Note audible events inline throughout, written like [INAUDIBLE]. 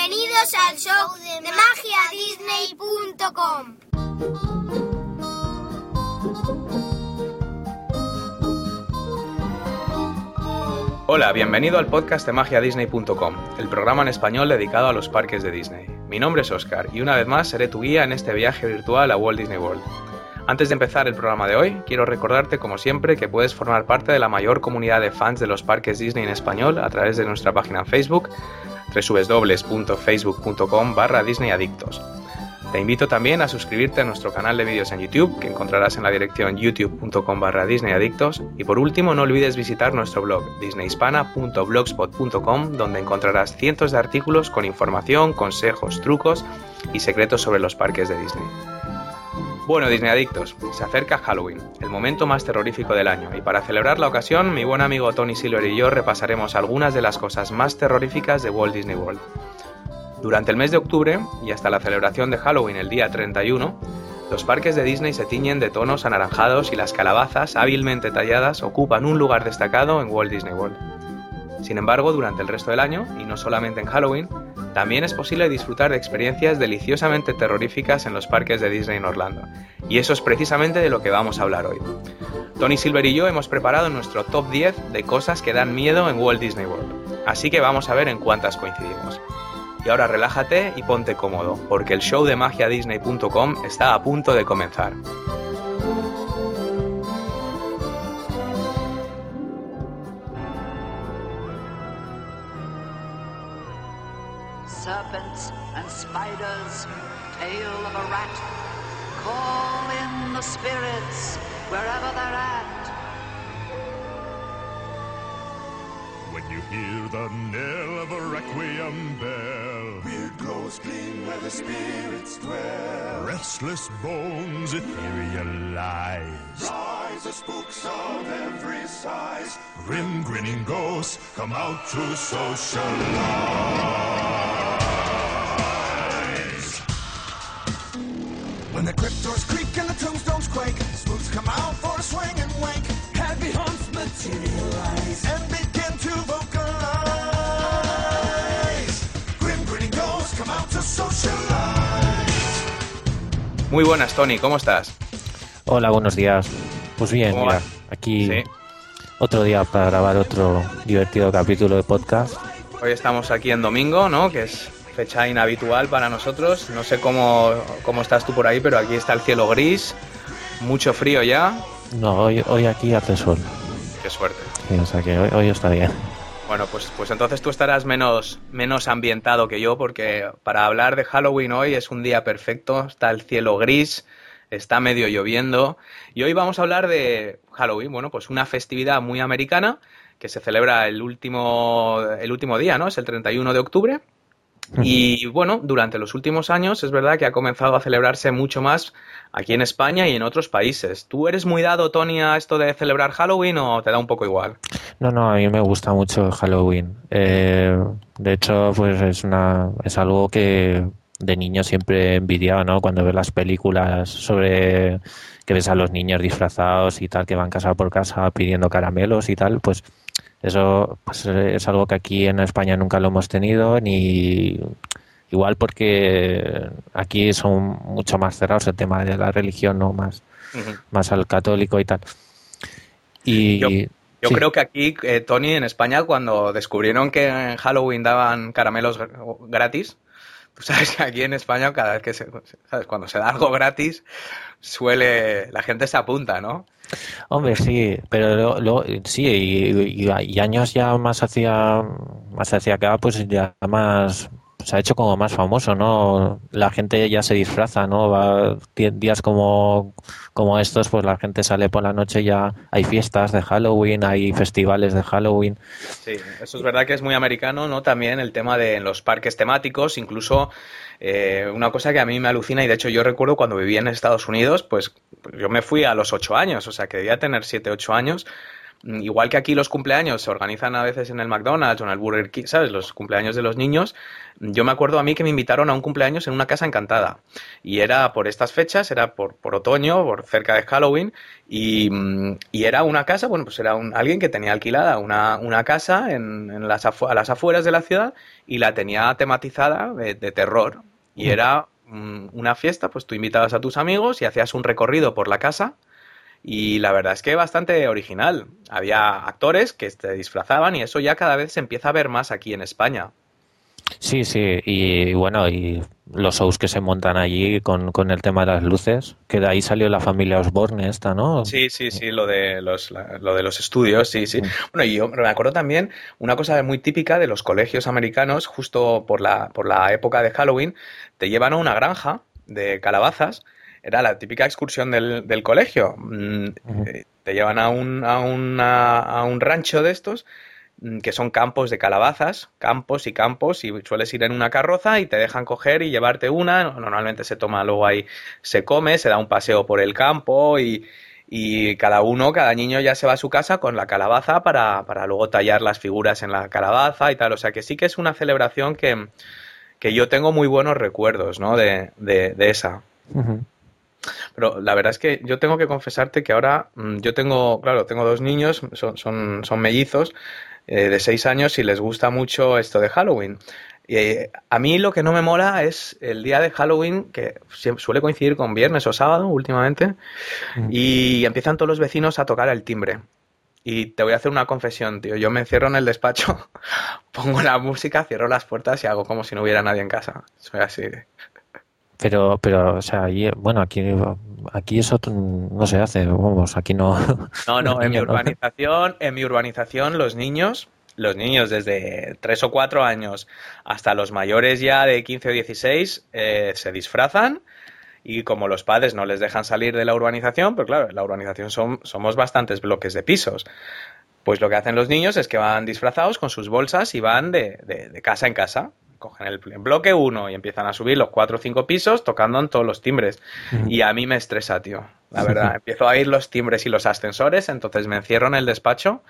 Bienvenidos al show de magiadisney.com. Hola, bienvenido al podcast de magiadisney.com, el programa en español dedicado a los parques de Disney. Mi nombre es Oscar y una vez más seré tu guía en este viaje virtual a Walt Disney World. Antes de empezar el programa de hoy, quiero recordarte como siempre que puedes formar parte de la mayor comunidad de fans de los parques Disney en español a través de nuestra página en Facebook, www.facebook.com barra disneyadictos. Te invito también a suscribirte a nuestro canal de vídeos en YouTube, que encontrarás en la dirección youtube.com barra disneyadictos. Y por último, no olvides visitar nuestro blog disneyhispana.blogspot.com, donde encontrarás cientos de artículos con información, consejos, trucos y secretos sobre los parques de Disney. Bueno, Disney Adictos, se acerca Halloween, el momento más terrorífico del año, y para celebrar la ocasión, mi buen amigo Tony Silver y yo repasaremos algunas de las cosas más terroríficas de Walt Disney World. Durante el mes de octubre y hasta la celebración de Halloween el día 31, los parques de Disney se tiñen de tonos anaranjados y las calabazas hábilmente talladas ocupan un lugar destacado en Walt Disney World. Sin embargo, durante el resto del año, y no solamente en Halloween, también es posible disfrutar de experiencias deliciosamente terroríficas en los parques de Disney en Orlando. Y eso es precisamente de lo que vamos a hablar hoy. Tony Silver y yo hemos preparado nuestro top 10 de cosas que dan miedo en Walt Disney World. Así que vamos a ver en cuántas coincidimos. Y ahora relájate y ponte cómodo, porque el show de magiadisney.com está a punto de comenzar. Of a rat. Call in the spirits wherever they're at. When you hear the knell of a requiem bell, Weird glows gleam where the spirits dwell. restless bones, ethereal lies, Rise the spooks of every size. grim grinning ghosts come out to socialize. When the crypt doors creak and the tombstones quake, spooks come out for a swing and. Happy haunts materialize and begin to vocalize. Grim grinning ghosts come out to socialize. Muy buenas, Tony, ¿cómo estás? Hola, buenos días. Pues bien, ¿Cómo mira, vas? aquí Sí. otro día para grabar otro divertido capítulo de podcast. Hoy estamos aquí en domingo, ¿no? Que es fecha inhabitual para nosotros. No sé cómo, cómo estás tú por ahí, pero aquí está el cielo gris, mucho frío ya. No, hoy, hoy aquí hace sol, Qué suerte. sí, o sea que hoy, hoy está bien. Bueno, pues, pues entonces tú estarás menos, menos ambientado que yo, porque para hablar de Halloween hoy es un día perfecto, está el cielo gris, está medio lloviendo, y hoy vamos a hablar de Halloween, bueno, pues una festividad muy americana que se celebra el último, el último día, ¿no? Es el 31 de octubre. Y bueno, durante los últimos años es verdad que ha comenzado a celebrarse mucho más aquí en España y en otros países. ¿Tú eres muy dado, Tony, a esto de celebrar Halloween o te da un poco igual? No, no, a mí me gusta mucho Halloween. Eh, de hecho, pues es una es algo que de niño siempre he envidiado, ¿no? Cuando ves las películas sobre que ves a los niños disfrazados y tal, que van casa por casa pidiendo caramelos y tal, pues eso pues, es algo que aquí en España nunca lo hemos tenido, ni igual porque aquí son mucho más cerrados el tema de la religión, ¿no? Más, más al católico y tal. Y Yo- Yo sí. creo que aquí, eh, Tony, en España, cuando descubrieron que en Halloween daban caramelos gr- gratis, tú sabes que [LAUGHS] aquí en España, cada vez que se, ¿sabes? cuando se da algo gratis, suele, la gente se apunta, ¿no? Hombre, sí, pero luego, sí, y, y- años ya más hacia, más hacia acá, pues ya más, se ha hecho como más famoso, ¿no? La gente ya se disfraza, ¿no? Va, días como, como estos, pues la gente sale por la noche, ya hay fiestas de Halloween, hay festivales de Halloween. Sí, eso es verdad que es muy americano, ¿no? También el tema de los parques temáticos, incluso eh, una cosa que a mí me alucina, y de hecho yo recuerdo cuando vivía en Estados Unidos, pues yo me fui a los ocho años, o sea que debía tener siete, ocho años, igual que aquí los cumpleaños se organizan a veces en el McDonald's o en el Burger King, ¿sabes? Los cumpleaños de los niños. Yo me acuerdo a mí que me invitaron a un cumpleaños en una casa encantada. Y era por estas fechas, era por, por otoño, por cerca de Halloween. Y, mm, y era una casa, bueno, pues era un, alguien que tenía alquilada una, una casa en, en las afu- a las afueras de la ciudad y la tenía tematizada de, de terror. Y era mm, una fiesta, pues tú invitabas a tus amigos y hacías un recorrido por la casa. Y la verdad es que bastante original. Había actores que se disfrazaban y eso ya cada vez se empieza a ver más aquí en España. Sí, sí, y bueno, y los shows que se montan allí con, con el tema de las luces, que de ahí salió la familia Osborne esta, ¿no? Sí, sí, sí, lo de los, lo de los estudios, sí, sí. Bueno, y yo me acuerdo también una cosa muy típica de los colegios americanos, justo por la, por la época de Halloween, te llevan a una granja de calabazas. Era la típica excursión del, del colegio. Mm, eh, Te llevan a un, a, una- a un rancho de estos mm, que son campos de calabazas, campos y campos, y sueles ir en una carroza y te dejan coger y llevarte una. Normalmente se toma luego ahí, se come, se da un paseo por el campo y, y cada uno, cada niño ya se va a su casa con la calabaza para, para luego tallar las figuras en la calabaza y tal. O sea que sí que es una celebración que, que yo tengo muy buenos recuerdos, ¿no? De, de, de esa. Pero la verdad es que yo tengo que confesarte que ahora mm, yo tengo, claro, tengo dos niños, son, son, son mellizos eh, de seis años y les gusta mucho esto de Halloween. Y, eh, a mí lo que no me mola es el día de Halloween, que suele coincidir con viernes o sábado últimamente, y empiezan todos los vecinos a tocar el timbre. Y te voy a hacer una confesión, tío. Yo me encierro en el despacho, [LAUGHS] pongo la música, cierro las puertas y hago como si no hubiera nadie en casa. Soy así. Pero, pero, o sea, allí, bueno, aquí, aquí eso no se hace, vamos, aquí no. [LAUGHS] No, no, en mi urbanización, en mi urbanización los niños, los niños desde 3 o 4 años hasta los mayores ya de 15 o 16 eh, se disfrazan y como los padres no les dejan salir de la urbanización, pues claro, en la urbanización son, somos bastantes bloques de pisos. Pues lo que hacen los niños es que van disfrazados con sus bolsas y van de, de- de casa en casa. Cogen el bloque 1 y empiezan a subir los 4 o 5 pisos tocando en todos los timbres. Y a mí me estresa, tío. La verdad, [LAUGHS] empiezo a oír los timbres y los ascensores, entonces me encierro en el despacho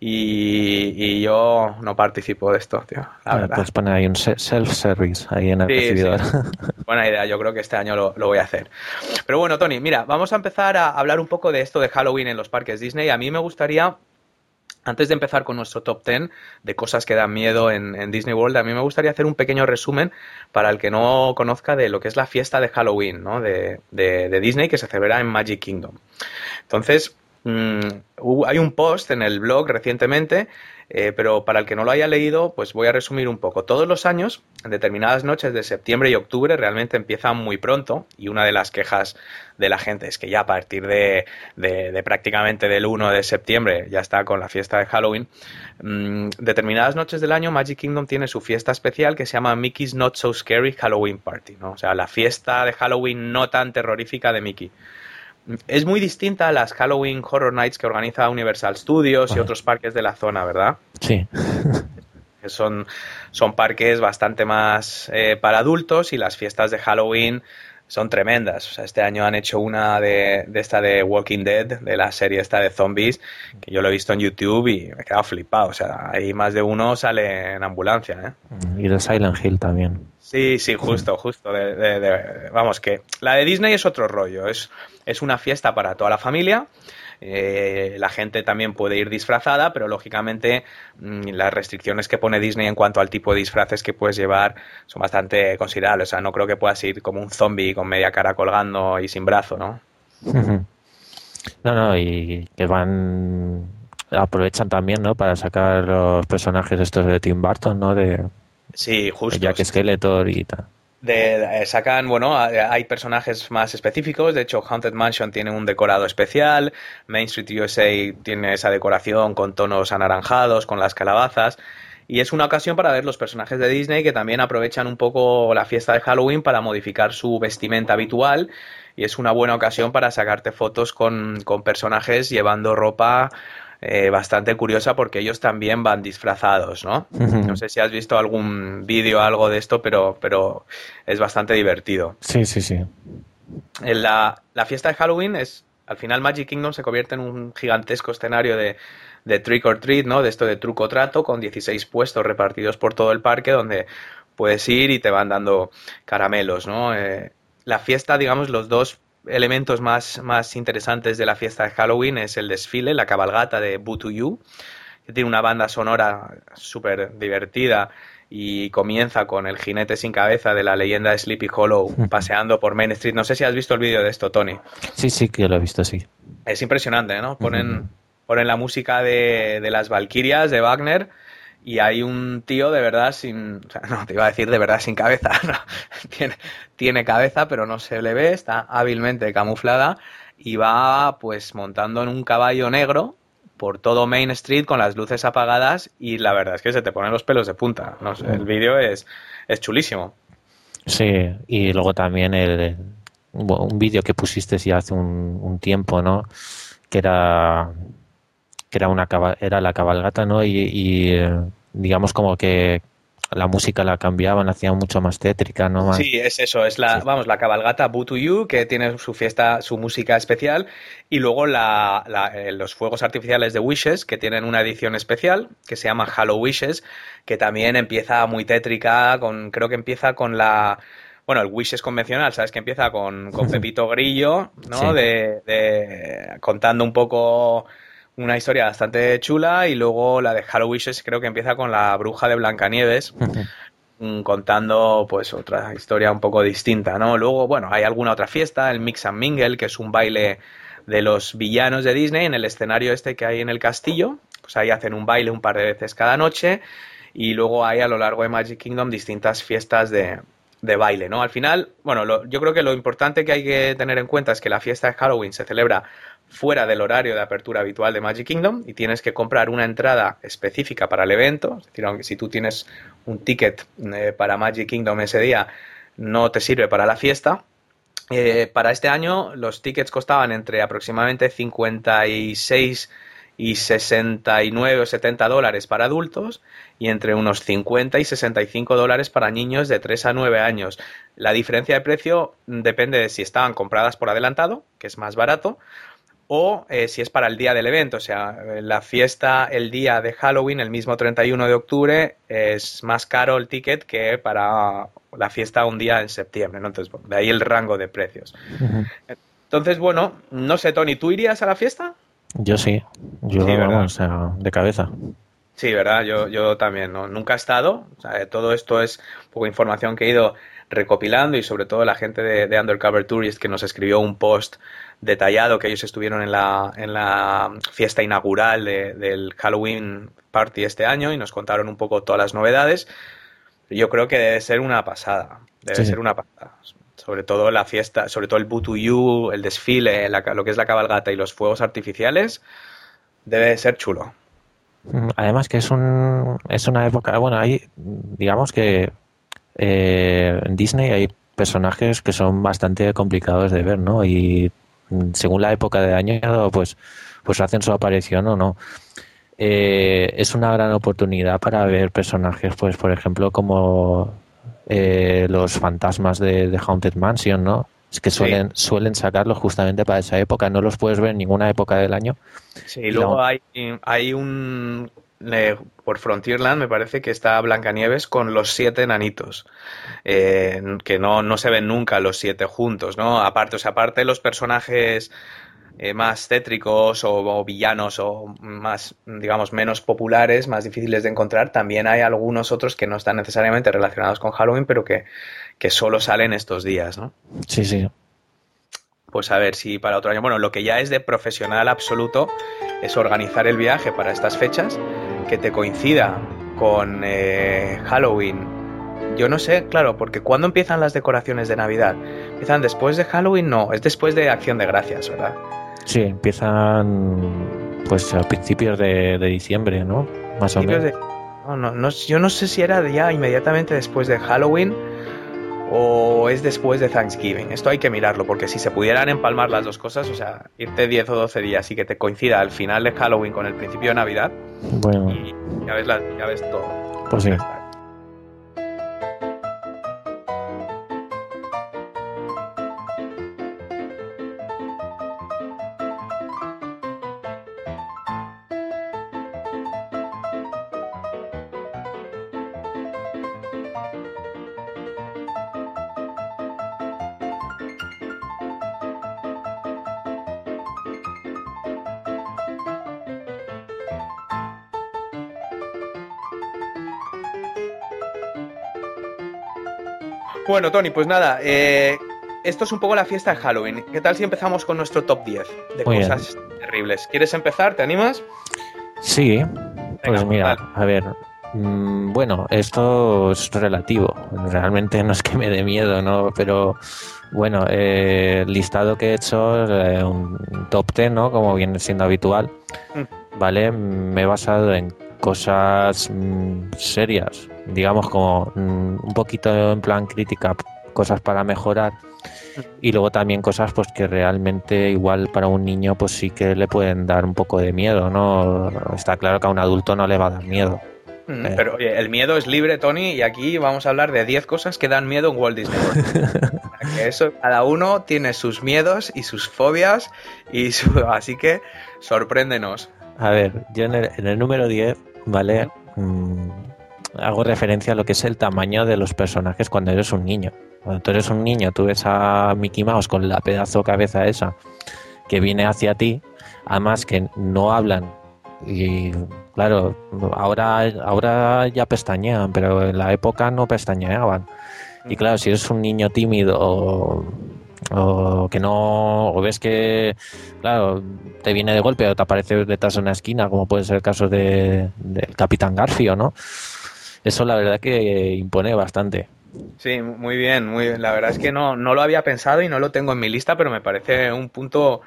y, y yo no participo de esto, tío. La Ah, verdad. Puedes poner ahí un se- self-service ahí en el Sí, recibidor. sí. [LAUGHS] [LAUGHS] Buena idea, yo creo que este año lo, lo voy a hacer. Pero bueno, Tony, mira, vamos a empezar a hablar un poco de esto de Halloween en los parques Disney. A mí me gustaría, antes de empezar con nuestro top 10 de cosas que dan miedo en, Disney World, a mí me gustaría hacer un pequeño resumen para el que no conozca de lo que es la fiesta de Halloween ¿no? de, de- de Disney que se celebra en Magic Kingdom. Entonces, mm, hay un post en el blog recientemente, eh, pero para el que no lo haya leído, pues voy a resumir un poco. Todos los años, en determinadas noches de septiembre y octubre, realmente empiezan muy pronto, y una de las quejas de la gente es que ya a partir de prácticamente del 1 de septiembre ya está con la fiesta de Halloween. Mm, determinadas noches del año, Magic Kingdom tiene su fiesta especial que se llama Mickey's Not So Scary Halloween Party, ¿no? O sea, la fiesta de Halloween no tan terrorífica de Mickey. Es muy distinta a las Halloween Horror Nights que organiza Universal Studios y otros parques de la zona, ¿verdad? Sí. [LAUGHS] Son, son parques bastante más eh, para adultos y las fiestas de Halloween son tremendas. O sea, este año han hecho una de, de esta de Walking Dead, de la serie esta de zombies, que yo lo he visto en YouTube y me he quedado flipado. O sea, ahí más de uno sale en ambulancia, ¿eh? Y de Silent Hill también. Sí, sí, justo, justo. de- de- de- vamos, que la de Disney es otro rollo. Es, es una fiesta para toda la familia. Eh, la gente también puede ir disfrazada, pero lógicamente mm, las restricciones que pone Disney en cuanto al tipo de disfraces que puedes llevar son bastante considerables. O sea, no creo que puedas ir como un zombie con media cara colgando y sin brazo, ¿no? No, no, y que van aprovechan también, ¿no? Para sacar los personajes estos de Tim Burton, ¿no? De, Sí, de justo. Jack Skeletor y tal. De, eh, sacan, bueno, hay personajes más específicos. De hecho, Haunted Mansion tiene un decorado especial. Main Street USA tiene esa decoración con tonos anaranjados, con las calabazas. Y es una ocasión para ver los personajes de Disney que también aprovechan un poco la fiesta de Halloween para modificar su vestimenta habitual. Y es una buena ocasión para sacarte fotos con, con personajes llevando ropa eh, bastante curiosa porque ellos también van disfrazados, ¿no? No sé si has visto algún vídeo o algo de esto, pero, pero es bastante divertido. Sí, sí, sí. En La, la fiesta de Halloween es al final Magic Kingdom se convierte en un gigantesco escenario de, de trick or treat, ¿no? De esto de truco trato, con 16 puestos repartidos por todo el parque donde puedes ir y te van dando caramelos, ¿no? Eh, la fiesta, digamos, los dos elementos más, más interesantes de la fiesta de Halloween es el desfile, la cabalgata de Boo to You, que tiene una banda sonora súper divertida y comienza con el jinete sin cabeza de la leyenda de Sleepy Hollow [LAUGHS] paseando por Main Street. No sé si has visto el vídeo de esto, Tony. Sí, sí, que lo he visto, sí. Es impresionante, ¿no? Ponen, ponen la música de, de las Valquirias de Wagner y hay un tío de verdad sin, o sea, [LAUGHS] no te iba a decir de verdad sin cabeza, [LAUGHS] no, tiene, tiene cabeza pero no se le ve, está hábilmente camuflada y va pues montando en un caballo negro por todo Main Street con las luces apagadas y la verdad es que se te ponen los pelos de punta, no sé, el vídeo es, es chulísimo. Sí, y luego también el, un vídeo que pusiste ya hace un, un tiempo, ¿no? Que era que era una era la cabalgata, ¿no? Y, y digamos como que la música la cambiaban, la hacían mucho más tétrica, ¿no? Más... Sí, es eso, es la, Sí. vamos, la cabalgata Boo to You, que tiene su fiesta, su música especial, y luego la, la- eh, los fuegos artificiales de Wishes, que tienen una edición especial, que se llama Halo Wishes, que también empieza muy tétrica, con, creo que empieza con la, bueno, el Wishes convencional, ¿sabes? Que empieza con, con [LAUGHS] Pepito Grillo, ¿no? Sí. De, de- contando un poco una historia bastante chula, y luego la de Halo Wishes creo que empieza con la bruja de Blancanieves, mm, contando pues otra historia un poco distinta, ¿no? Luego, bueno, hay alguna otra fiesta, el Mix and Mingle, que es un baile de los villanos de Disney en el escenario este que hay en el castillo, pues ahí hacen un baile un par de veces cada noche y luego hay a lo largo de Magic Kingdom distintas fiestas de, de baile, ¿no? Al final, bueno, lo- yo creo que lo importante que hay que tener en cuenta es que la fiesta de Halloween se celebra fuera del horario de apertura habitual de Magic Kingdom y tienes que comprar una entrada específica para el evento. Es decir, aunque si tú tienes un ticket eh, para Magic Kingdom ese día, no te sirve para la fiesta. Eh, para este año los tickets costaban entre aproximadamente 56 y 69 o 70 dólares para adultos y entre unos 50 y 65 dólares para niños de 3 a 9 años. La diferencia de precio depende de si estaban compradas por adelantado, que es más barato, o eh, si es para el día del evento, o sea, la fiesta el día de Halloween, el mismo 31 de octubre, es más caro el ticket que para la fiesta un día en septiembre, ¿no? Entonces, de ahí el rango de precios. Entonces, bueno, no sé, Tony, ¿tú irías a la fiesta? Yo sí, yo Sí, ¿verdad? vamos, o sea, de cabeza. Sí, ¿verdad? Yo, yo también, ¿no? Nunca he estado. O sea, todo esto es un poco información que he ido recopilando y sobre todo la gente de, de Undercover Tourist que nos escribió un post detallado que ellos estuvieron en la, en la fiesta inaugural de- del Halloween Party este año y nos contaron un poco todas las novedades. Yo creo que debe ser una pasada. Debe Sí. ser una pasada. Sobre todo la fiesta, sobre todo el You, el desfile, la- lo que es la cabalgata y los fuegos artificiales. Debe ser chulo. Mm, Además que es un es una época, bueno, hay digamos que eh, en Disney hay personajes que son bastante complicados de ver, ¿no? Y según la época de año, pues pues hacen su aparición o no. Eh, es una gran oportunidad para ver personajes, pues por ejemplo como eh, los fantasmas de, de Haunted Mansion, ¿no? Es que Sí. suelen suelen sacarlos justamente para esa época, no los puedes ver en ninguna época del año. Sí, Y luego la- hay, hay un... eh, por Frontierland me parece que está Blancanieves con los siete enanitos, eh, que no, no se ven nunca los siete juntos, ¿no? Aparte, o sea, aparte los personajes eh, más tétricos o, o villanos o más, digamos, menos populares, más difíciles de encontrar, también hay algunos otros que no están necesariamente relacionados con Halloween, pero que, que solo salen estos días, ¿no? Sí, sí. Pues a ver si para otro año. Bueno, lo que ya es de profesional absoluto es organizar el viaje para estas fechas, que te coincida con eh, Halloween. Yo no sé, claro, porque ¿cuándo empiezan las decoraciones de Navidad? ¿Empiezan después de Halloween? No, es después de Acción de Gracias, ¿verdad? Sí, empiezan pues a principios de, de diciembre, ¿no? Más o menos. de- no, no, no, yo no sé si era ya inmediatamente después de Halloween o es después de Thanksgiving. Esto hay que mirarlo, porque si se pudieran empalmar las dos cosas, o sea, irte 10 o 12 días y que te coincida al final de Halloween con el principio de Navidad, Bueno, y ya ves, la, ya ves todo. pues sí. Bueno, Tony, pues nada, eh, esto es un poco la fiesta de Halloween. ¿Qué tal si empezamos con nuestro top 10 de Muy bien. cosas terribles? ¿Quieres empezar? ¿Te animas? Sí, pues mira, dale. a ver, mm, bueno, esto es relativo, realmente no es que me dé miedo, ¿no? Pero bueno, eh, el listado que he hecho, eh, un top 10, ¿no? Como viene siendo habitual, Mm. ¿vale? Me he basado en cosas mm, serias, digamos como mm, un poquito en plan crítica, cosas para mejorar. Y luego también cosas pues que realmente igual para un niño pues sí que le pueden dar un poco de miedo, ¿no? Está claro que a un adulto no le va a dar miedo. Mm, Eh. Pero oye, el miedo es libre, Tony, y aquí vamos a hablar de 10 cosas que dan miedo en Walt Disney World. [LAUGHS] Eso, cada uno tiene sus miedos y sus fobias, y su- así que sorpréndenos. A ver, yo en el, en el número 10, ¿vale? Mm, hago referencia a lo que es el tamaño de los personajes cuando eres un niño. Cuando tú eres un niño, tú ves a Mickey Mouse con la pedazo cabeza esa que viene hacia ti, además que no hablan. Y claro, ahora, ahora ya pestañean, pero en la época no pestañeaban. Y claro, si eres un niño tímido o, o que no, o ves que, claro, te viene de golpe o te aparece detrás de una esquina, como puede ser el caso de, del Capitán Garfio, ¿no? Eso la verdad que impone bastante. Sí, muy bien, muy bien. La verdad es que no, no lo había pensado y no lo tengo en mi lista, pero me parece un punto,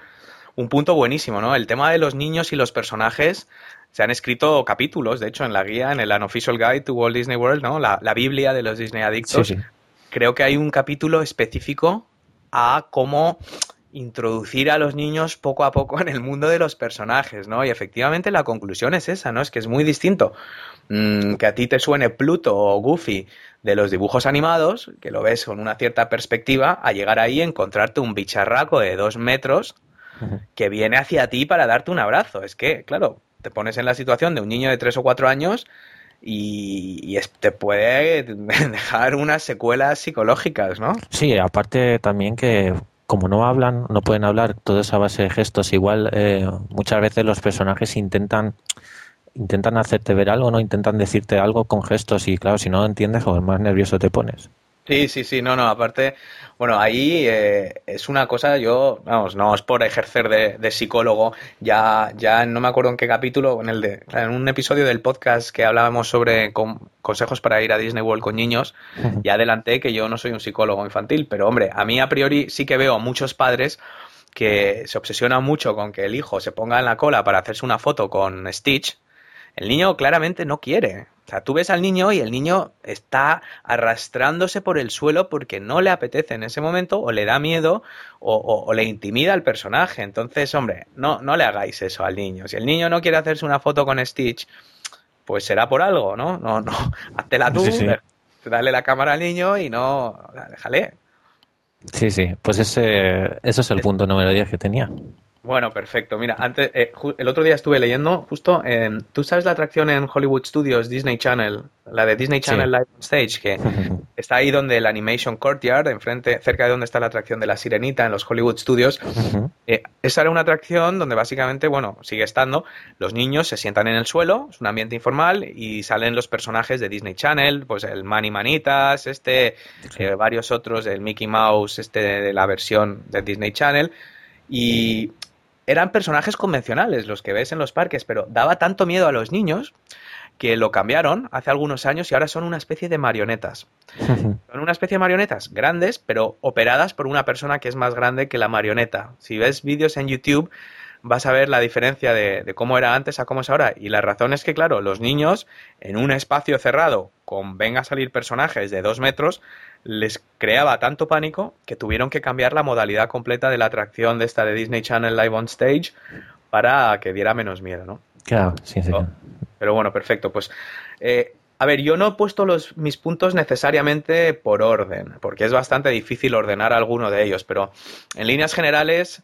un punto buenísimo, ¿no? El tema de los niños y los personajes. Se han escrito capítulos, de hecho, en la guía, en el Unofficial Guide to Walt Disney World, ¿no? La, la Biblia de los Disney Sí, Adictos. sí. creo que hay un capítulo específico a cómo introducir a los niños poco a poco en el mundo de los personajes, ¿no? Y efectivamente la conclusión es esa, ¿no? Es que es muy distinto mm, que a ti te suene Pluto o Goofy de los dibujos animados, que lo ves con una cierta perspectiva, a llegar ahí y encontrarte un bicharraco de dos metros que viene hacia ti para darte un abrazo. Es que, claro, te pones en la situación de un niño de tres o cuatro años y, te puede [LAUGHS] dejar unas secuelas psicológicas, ¿no? Sí, aparte también que como no hablan, no pueden hablar, todo es a base de gestos. Igual eh, muchas veces los personajes intentan intentan hacerte ver algo, no intentan decirte algo con gestos y claro, si no lo entiendes, joder, más nervioso te pones. Sí, sí, sí, no, no, aparte, bueno, ahí eh, es una cosa, yo, vamos, no es por ejercer de, de psicólogo, ya, ya no me acuerdo en qué capítulo, en el de, en un episodio del podcast que hablábamos sobre con- consejos para ir a Disney World con niños, ya adelanté que yo no soy un psicólogo infantil, pero hombre, a mí a priori sí que veo a muchos padres que se obsesionan mucho con que el hijo se ponga en la cola para hacerse una foto con Stitch, el niño claramente no quiere. O sea, tú ves al niño y el niño está arrastrándose por el suelo porque no le apetece en ese momento o le da miedo o, o- o le intimida al personaje. Entonces, hombre, no, no le hagáis eso al niño. Si el niño no quiere hacerse una foto con Stitch, pues será por algo, ¿no? No, no, [LAUGHS] háztela tú, Sí, sí. dale la cámara al niño y no, déjale. Sí, sí, pues ese, ese es el punto número 10 que tenía. Bueno, perfecto. Mira, antes, eh, el otro día estuve leyendo, justo, eh, ¿tú sabes la atracción en Hollywood Studios, Disney Channel? La de Disney Sí. Channel Live on Stage, que [LAUGHS] está ahí donde el Animation Courtyard, enfrente, cerca de donde está la atracción de la Sirenita en los Hollywood Studios. Eh, esa era una atracción donde básicamente, bueno, sigue estando, los niños se sientan en el suelo, es un ambiente informal y salen los personajes de Disney Channel, pues el Manny Manitas, este, eh, varios otros, el Mickey Mouse, este de la versión de Disney Channel y eran personajes convencionales los que ves en los parques, pero daba tanto miedo a los niños que lo cambiaron hace algunos años y ahora son una especie de marionetas. [LAUGHS] Son una especie de marionetas grandes, pero operadas por una persona que es más grande que la marioneta. Si ves vídeos en YouTube, vas a ver la diferencia de, de cómo era antes a cómo es ahora. Y la razón es que, claro, los niños en un espacio cerrado, con venga a salir personajes de dos metros, les creaba tanto pánico que tuvieron que cambiar la modalidad completa de la atracción de esta de Disney Channel Live on Stage para que diera menos miedo, ¿no? Claro, sí, sí. Oh. Pero bueno, perfecto. Pues, eh, a ver, yo no he puesto los, mis puntos necesariamente por orden, porque es bastante difícil ordenar alguno de ellos, pero en líneas generales,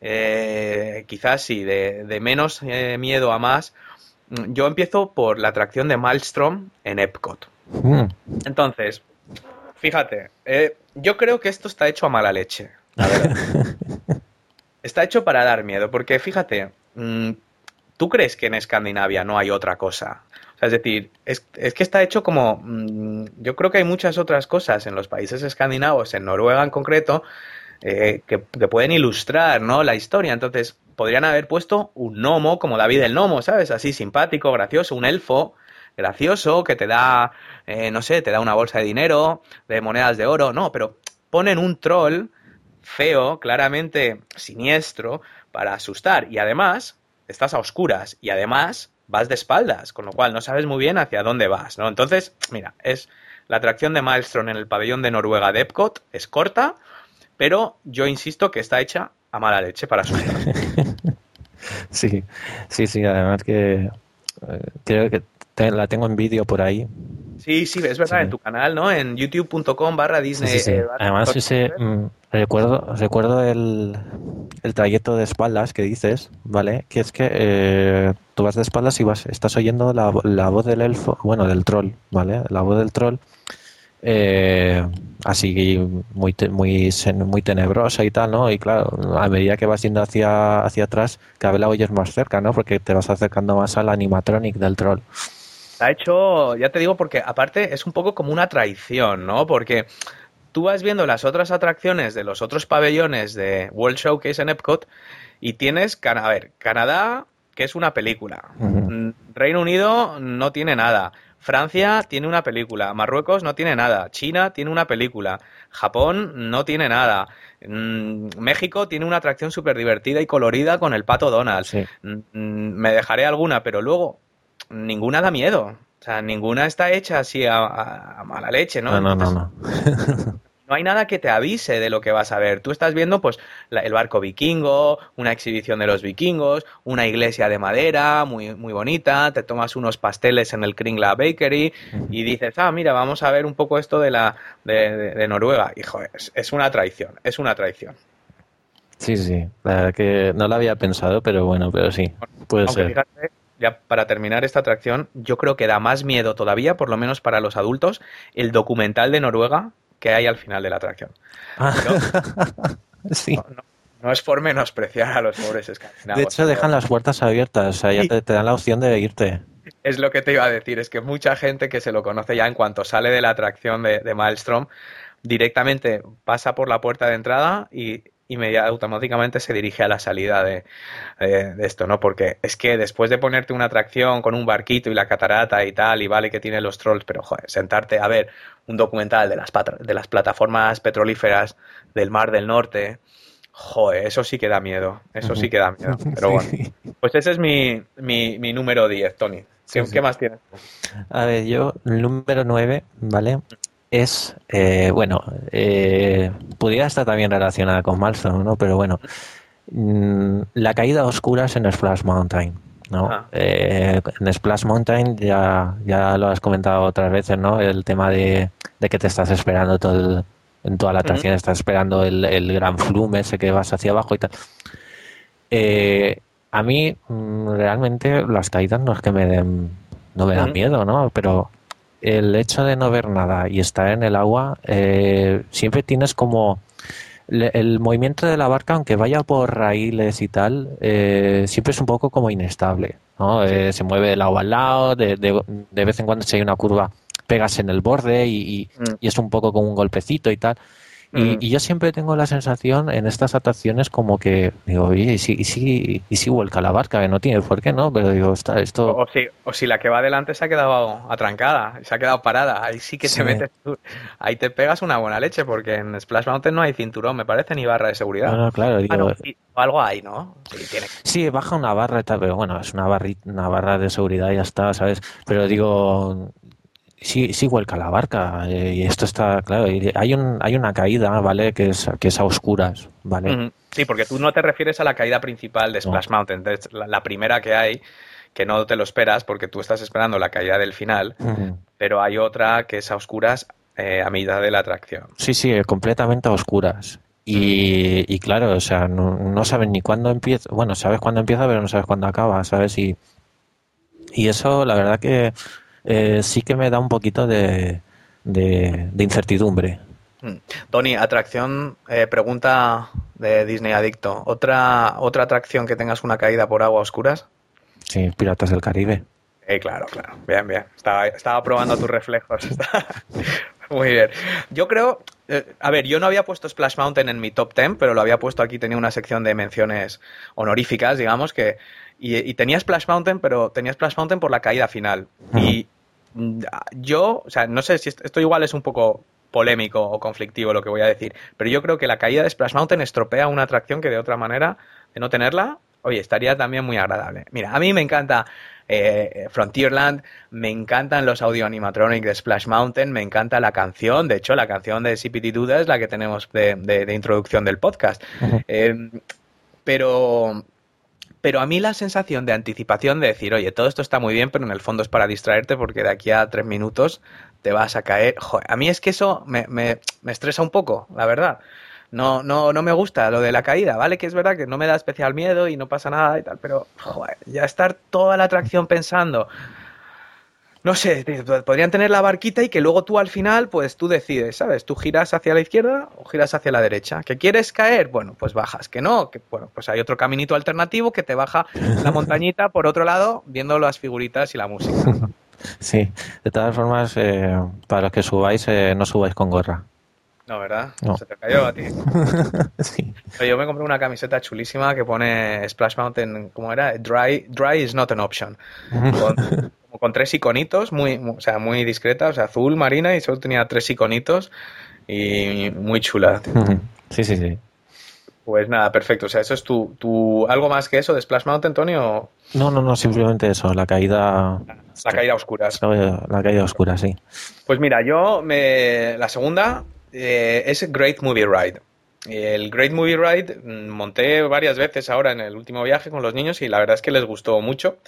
eh, quizás sí, de, de menos eh, miedo a más. Yo empiezo por la atracción de Maelstrom en Epcot. Mm, Entonces, fíjate, eh, yo creo que esto está hecho a mala leche. [LAUGHS] Está hecho para dar miedo, porque fíjate, mm, ¿tú crees que en Escandinavia no hay otra cosa? O sea, es decir, es, es que está hecho como... mm, yo creo que hay muchas otras cosas en los países escandinavos, en Noruega en concreto, eh, que, que pueden ilustrar ¿no? la historia. Entonces, podrían haber puesto un gnomo como David el Gnomo, ¿sabes? Así simpático, gracioso, un elfo gracioso que te da, eh, no sé, te da una bolsa de dinero, de monedas de oro, no, pero ponen un troll feo, claramente siniestro, para asustar. Y además, estás a oscuras y además vas de espaldas, con lo cual no sabes muy bien hacia dónde vas, ¿no? Entonces, mira, es la atracción de Maelstrom en el pabellón de Noruega de Epcot, es corta, pero yo insisto que está hecha a mala leche para asustar. [LAUGHS] Sí, sí, sí, además que eh, creo que te- la tengo en vídeo por ahí. Sí, sí, es verdad, Sí. en tu canal, ¿no? En youtube.com barra Disney. sí, sí. eh, Además, ese, mm, recuerdo, recuerdo el, el trayecto de espaldas que dices, ¿vale? Que es que eh, tú vas de espaldas y vas, estás oyendo la, la voz del elfo, bueno, del troll, ¿vale? La voz del troll, eh, así muy, muy, muy tenebrosa y tal, ¿no? Y claro, a medida que vas yendo hacia, hacia atrás, cada vez la oyes más cerca, ¿no? Porque te vas acercando más al animatronic del troll. Está hecho, ya te digo, porque aparte es un poco como una traición, ¿no? Porque tú vas viendo las otras atracciones de los otros pabellones de World Showcase en Epcot y tienes, a ver, Canadá, que es una película. Mm, Reino Unido no tiene nada. Francia tiene una película. Marruecos no tiene nada. China tiene una película. Japón no tiene nada. Mm, México tiene una atracción súper divertida y colorida con el pato Donald. Sí. Mm, Me dejaré alguna, pero luego ninguna da miedo. O sea, ninguna está hecha así a, a- a mala leche, ¿no? No, no, no, no. [LAUGHS] no hay nada que te avise de lo que vas a ver. Tú estás viendo, pues, la- el barco vikingo, una exhibición de los vikingos, una iglesia de madera muy, muy bonita, te tomas unos pasteles en el Kringla Bakery y dices, ah, mira, vamos a ver un poco esto de la de, de- de Noruega. Hijo, es, es una traición, es una traición. Sí, sí, la verdad que no lo había pensado, pero bueno, pero sí, puede Aunque ser. fíjate, ya para terminar esta atracción, yo creo que da más miedo todavía, por lo menos para los adultos, el documental de Noruega que hay al final de la atracción. Ah, [LAUGHS] sí. No, no- no es por menospreciar a los pobres escandinavos. De hecho, dejan las puertas abiertas, o sea, ya te dan la opción de irte. Es lo que te iba a decir, es que mucha gente que se lo conoce ya en cuanto sale de la atracción de, de Maelstrom, directamente pasa por la puerta de entrada y inmediatamente automáticamente se dirige a la salida de, de- de esto, ¿no? Porque es que después de ponerte una atracción con un barquito y la catarata y tal, y vale que tiene los trolls, pero joder, sentarte a ver un documental de las, de las plataformas petrolíferas del Mar del Norte, joder, eso sí que da miedo, eso sí que da miedo, pero [LAUGHS] bueno. Pues ese es mi, mi, mi número 10, Tony. ¿Qué, Sí, sí. qué más tienes? A ver, yo, el número 9, ¿vale? Es, eh, bueno, eh, pudiera estar también relacionada con Malstone, ¿no? Pero bueno, mm, la caída a oscuras en Splash Mountain, ¿no? Ah. Eh, en Splash Mountain ya, ya lo has comentado otras veces, ¿no? El tema de, de que te estás esperando todo el- en toda la atracción, estás esperando el, el gran flume ese que vas hacia abajo y tal. Eh, a mí mm, realmente las caídas no es que me den, no me dan miedo, ¿no? Pero el hecho de no ver nada y estar en el agua, eh, siempre tienes como le- el movimiento de la barca, aunque vaya por raíles y tal, eh, siempre es un poco como inestable, ¿no? Eh, se mueve de lado al lado, de, de- de vez en cuando si hay una curva pegas en el borde y, y- Mm. y es un poco como un golpecito y tal. Y, y yo siempre tengo la sensación en estas atracciones como que digo, oye, ¿y si, y si, y si vuelca la barca? Que no tiene por qué, ¿no? Pero digo, está, esto... O, o si, o si la que va adelante se ha quedado atrancada, se ha quedado parada, ahí sí que Sí. te metes tú, ahí te pegas una buena leche, porque en Splash Mountain no hay cinturón, me parece, ni barra de seguridad. No, no, claro, digo, Ah, no, algo hay, ¿no? Sí, tiene. Sí, baja una barra y tal, pero bueno, es una, barri- una barra de seguridad y ya está, ¿sabes? Pero digo, sí, sí vuelca la barca eh, y esto está, claro, hay, un, hay una caída, ¿vale? Que es, que es a oscuras, ¿vale? Sí, porque tú no te refieres a la caída principal de Splash Mountain, la, la primera que hay, que no te lo esperas, porque tú estás esperando la caída del final, pero hay otra que es a oscuras eh, a mitad de la atracción. Sí, sí, completamente a oscuras. Y, y claro, o sea, no, no sabes ni cuándo empieza, bueno, sabes cuándo empieza, pero no sabes cuándo acaba, ¿sabes? Y, y eso, la verdad que eh, sí que me da un poquito de, de, de incertidumbre. Mm. Tony, atracción, eh, pregunta de Disney Adicto. ¿Otra, ¿Otra atracción que tengas una caída por agua a oscuras? Sí, Piratas del Caribe. Eh, claro, claro. Bien, bien. Estaba, estaba probando tus reflejos. [LAUGHS] Muy bien. Yo creo. eh, a ver, yo no había puesto Splash Mountain en mi top 10, pero lo había puesto aquí. Tenía una sección de menciones honoríficas, digamos, que. Y, y tenía Splash Mountain, pero tenía Splash Mountain por la caída final. Y mm, yo, o sea, no sé si esto, esto igual es un poco polémico o conflictivo lo que voy a decir, pero yo creo que la caída de Splash Mountain estropea una atracción que de otra manera, de no tenerla, oye, estaría también muy agradable. Mira, a mí me encanta eh, Frontierland, me encantan los audio animatronics de Splash Mountain, me encanta la canción, de hecho la canción de CPT Duda es la que tenemos de, de- de introducción del podcast. Eh, pero pero a mí la sensación de anticipación de decir, oye, todo esto está muy bien, pero en el fondo es para distraerte porque de aquí a tres minutos te vas a caer. Joder, a mí es que eso me, me- me estresa un poco, la verdad. No, no, no me gusta lo de la caída, ¿vale? Que es verdad que no me da especial miedo y no pasa nada y tal, pero joder, ya estar toda la atracción pensando. No sé, podrían tener la barquita y que luego tú al final, pues tú decides, ¿sabes? Tú giras hacia la izquierda o giras hacia la derecha. ¿Que quieres caer? Bueno, pues bajas. ¿Que no? Que, bueno, pues hay otro caminito alternativo que te baja la [LAUGHS] montañita por otro lado viendo las figuritas y la música. ¿no? [LAUGHS] Sí, de todas formas, eh, para los que subáis, eh, no subáis con gorra. No, ¿verdad? No. Se te cayó a ti. [LAUGHS] sí. Yo me compré una camiseta chulísima que pone Splash Mountain, ¿cómo era? Dry, dry is not an option. Con, como con tres iconitos, muy, mu- o sea, muy discreta, o sea, azul, marina, y solo tenía tres iconitos y muy chula. [LAUGHS] Sí, sí, sí. Pues nada, perfecto. O sea, eso es tu, tu algo más que eso de Splash Mountain, Tony, o No, no, no, simplemente eso, la caída. la caída a oscuras. La caída oscura, sí. Pues mira, yo me la segunda eh, es Great Movie Ride. El Great Movie Ride mm, monté varias veces ahora en el último viaje con los niños y la verdad es que les gustó mucho.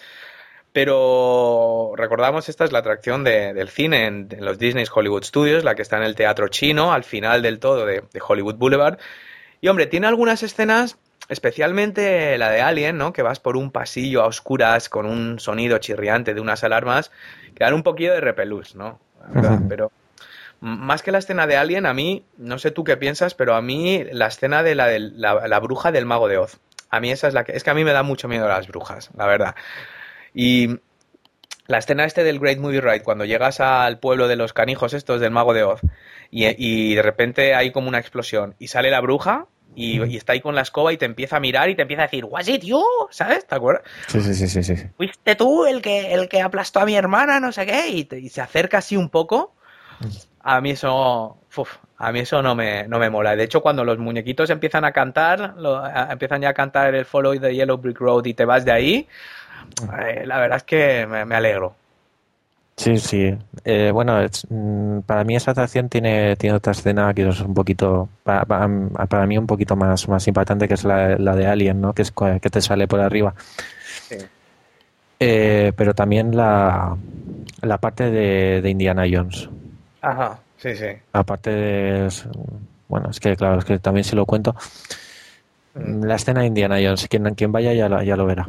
Pero recordamos, esta es la atracción de- del cine en, en los Disney's Hollywood Studios, la que está en el teatro chino, al final del todo de, de Hollywood Boulevard. Y hombre, tiene algunas escenas, especialmente la de Alien, ¿no? Que vas por un pasillo a oscuras con un sonido chirriante de unas alarmas, que dan un poquillo de repelús, ¿no? La verdad, pero más que la escena de Alien, a mí, no sé tú qué piensas, pero a mí la escena de la, de la, la bruja del mago de Oz, a mí esa es la que, es que a mí me da mucho miedo las brujas, la verdad. Y la escena este del Great Movie Ride, cuando llegas al pueblo de los canijos estos del mago de Oz, y, y de repente hay como una explosión, y sale la bruja, y, y está ahí con la escoba y te empieza a mirar y te empieza a decir, was it you? ¿Sabes? ¿Te acuerdas? Sí, sí, sí, sí, sí. sí. fuiste tú el que, el que aplastó a mi hermana, no sé qué, y, te- y se acerca así un poco. A mí eso, uf, a mí eso no me, no me mola. De hecho, cuando los muñequitos empiezan a cantar, lo- a- empiezan ya a cantar el Follow the Yellow Brick Road y te vas de ahí, eh, la verdad es que me, me alegro. Sí, sí. Eh, bueno, es- mm, para mí esa atracción tiene, tiene otra escena que es un poquito, para, para, para mí un poquito más, más impactante, que es la, la de Alien, ¿no? Que es que te sale por arriba. Sí. Eh, pero también la, la parte de, de Indiana Jones. Ajá, sí, sí. Aparte de... Bueno, es que claro, es que también si lo cuento. Mm. La escena de Indiana Jones, quien, quien vaya ya lo, ya lo verá.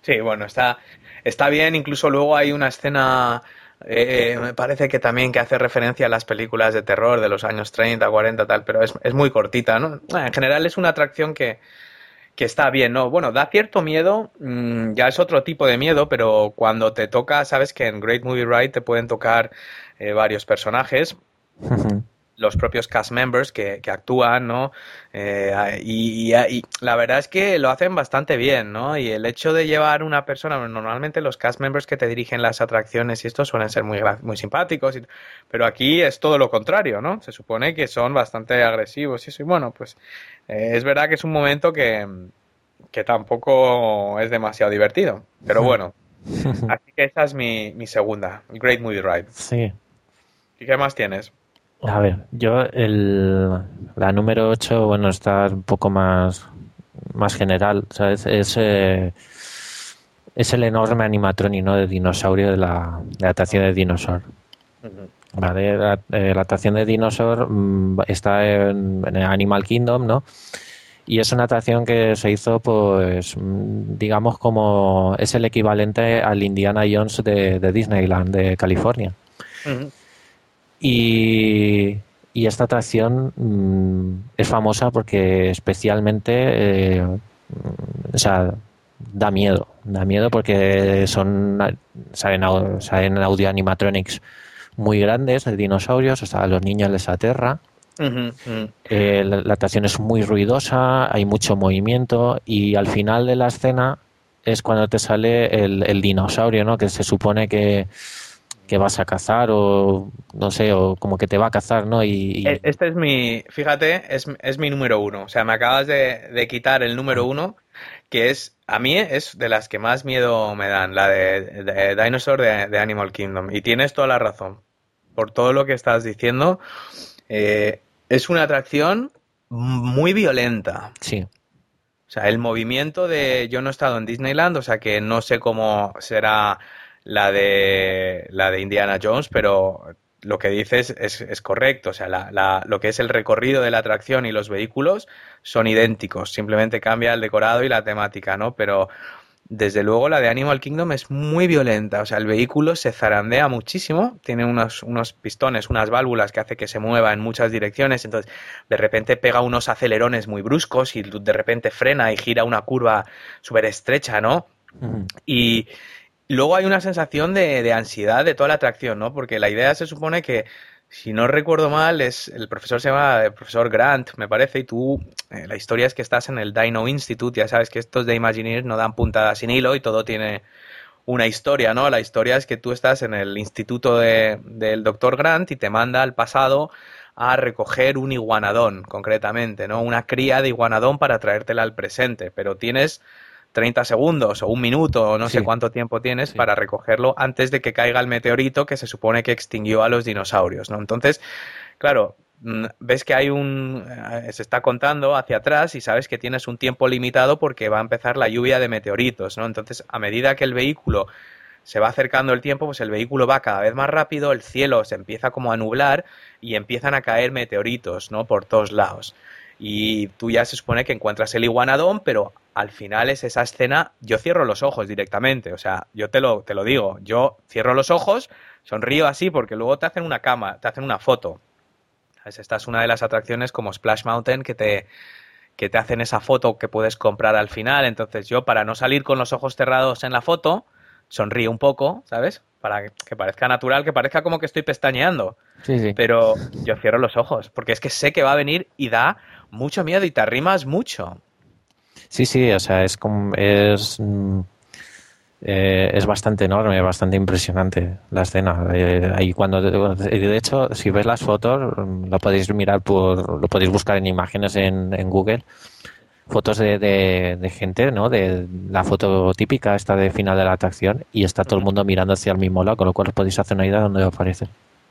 Sí, bueno, está, está bien. Incluso luego hay una escena, eh, me parece que también que hace referencia a las películas de terror de los años 30, 40, tal, pero es, es muy cortita, ¿no? En general es una atracción que, que está bien, ¿no? Bueno, da cierto miedo, mm, ya es otro tipo de miedo, pero cuando te toca, sabes que en Great Movie Ride te pueden tocar eh, varios personajes, [LAUGHS] los propios cast members que, que actúan, ¿no? Eh, y, y- y la verdad es que lo hacen bastante bien, ¿no? Y el hecho de llevar una persona, normalmente los cast members que te dirigen las atracciones y esto suelen ser muy, muy simpáticos, y- pero aquí es todo lo contrario, ¿no? Se supone que son bastante agresivos y eso, y bueno, pues eh, es verdad que es un momento que, que tampoco es demasiado divertido, pero bueno. [LAUGHS] Así que esa es mi, mi segunda, Great Movie Ride. Sí. ¿Y qué más tienes? A ver, yo el, la número 8, bueno, está un poco más, más general, ¿sabes? Es, eh, es el enorme animatronic, ¿no? De dinosaurio de la, de la atracción de Dinosaur. Vale, la, eh, la atracción de Dinosaur mm, está en, en Animal Kingdom, ¿no? Y es una atracción que se hizo, pues, mm, digamos, como es el equivalente al Indiana Jones de, de Disneyland de California. Y, y esta atracción mm, es famosa porque especialmente, eh, mm, o sea, da miedo. Da miedo porque son salen, salen audio animatronics muy grandes de dinosaurios, o sea, a los niños les aterra. Eh, la, la atracción es muy ruidosa, hay mucho movimiento y al final de la escena es cuando te sale el, el dinosaurio, ¿no? Que se supone que, que vas a cazar o no sé, o como que te va a cazar, ¿no? Y, y- E- Este es mi, fíjate, es, es mi número uno. O sea, me acabas de, de quitar el número uno, que es, a mí es de las que más miedo me dan, la de, de Dinosaur de, de Animal Kingdom. Y tienes toda la razón. Por todo lo que estás diciendo, eh, es una atracción muy violenta. sí, O sea, el movimiento de. Yo no he estado en Disneyland, o sea que no sé cómo será la de la de Indiana Jones, pero lo que dices es, es correcto. O sea, la- la- lo que es el recorrido de la atracción y los vehículos son idénticos. Simplemente cambia el decorado y la temática, ¿no? Pero desde luego la de Animal Kingdom es muy violenta. O sea, el vehículo se zarandea muchísimo, tiene unos, unos pistones, unas válvulas que hace que se mueva en muchas direcciones. Entonces, de repente pega unos acelerones muy bruscos y de repente frena y gira una curva súper estrecha, ¿no? Y luego hay una sensación de, de ansiedad de toda la atracción, ¿no? Porque la idea se supone que, si no recuerdo mal, es el profesor se llama el profesor Grant, me parece, y tú, eh, la historia es que estás en el Dino Institute, ya sabes que estos de Imagineers no dan puntada sin hilo y todo tiene una historia, ¿no? La historia es que tú estás en el instituto de- del doctor Grant y te manda al pasado a recoger un iguanadón, concretamente, ¿no? Una cría de iguanadón para traértela al presente, pero tienes 30 segundos o un minuto o no sé cuánto tiempo tienes Sí. para recogerlo antes de que caiga el meteorito que se supone que extinguió a los dinosaurios, ¿no? Entonces, claro, mm, ves que hay un eh, se está contando hacia atrás y sabes que tienes un tiempo limitado porque va a empezar la lluvia de meteoritos, ¿no? Entonces, a medida que el vehículo se va acercando el tiempo, pues el vehículo va cada vez más rápido, el cielo se empieza como a nublar y empiezan a caer meteoritos, ¿no? Por todos lados. Y tú ya se supone que encuentras el iguanadón, pero al final es esa escena, yo cierro los ojos directamente, o sea, yo te lo, te lo digo, yo cierro los ojos, sonrío así porque luego te hacen una cama, te hacen una foto. ¿Sabes? Esta es una de las atracciones como Splash Mountain que te, que te hacen esa foto que puedes comprar al final. Entonces yo, para no salir con los ojos cerrados en la foto, sonrío un poco, ¿sabes? Para que- parezca natural, que parezca como que estoy pestañeando. sí, sí. Pero yo cierro los ojos, porque es que sé que va a venir y da mucho miedo y te arrimas mucho. Sí, sí, o sea, es como, es, mm, eh, es bastante enorme, bastante impresionante la escena. Eh, ahí cuando, de hecho, si ves las fotos, mm, lo podéis mirar por, lo podéis buscar en imágenes en, en Google. Fotos de, de, de gente, ¿no? De la foto típica, esta de final de la atracción, y está todo el mundo mirando hacia el mismo lado, con lo cual os podéis hacer una idea de dónde aparece.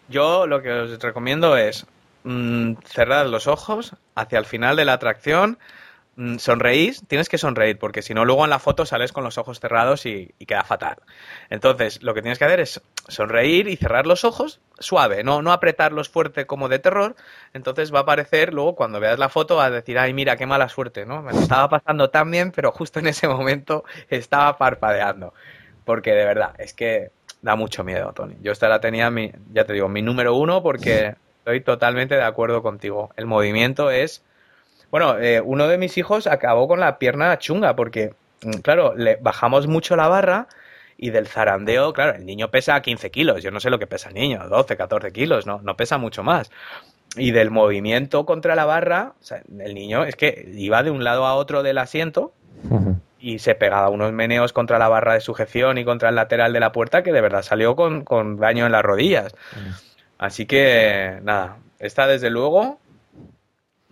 Yo lo que os recomiendo es mm, cerrad los ojos hacia el final de la atracción, sonreís, tienes que sonreír, porque si no, luego en la foto sales con los ojos cerrados y, queda fatal. Entonces, lo que tienes que hacer es sonreír y cerrar los ojos suave, no, no apretarlos fuerte como de terror. Entonces va a aparecer luego cuando veas la foto a decir, ay, mira, qué mala suerte, ¿no? Me estaba pasando tan bien, pero justo en ese momento estaba parpadeando. Porque de verdad, es que da mucho miedo, Tony. Yo esta la tenía, mi, ya te digo, mi número uno porque estoy totalmente de acuerdo contigo. El movimiento es... Bueno, eh, uno de mis hijos acabó con la pierna chunga porque, mm, claro, le bajamos mucho la barra y del zarandeo, claro, el niño pesa 15 kilos, yo no sé lo que pesa el niño, 12, 14 kilos, no, no pesa mucho más. Y del movimiento contra la barra, o sea, el niño es que iba de un lado a otro del asiento y se pegaba unos meneos contra la barra de sujeción y contra el lateral de la puerta que de verdad salió con, con daño en las rodillas. Así que, nada, esta desde luego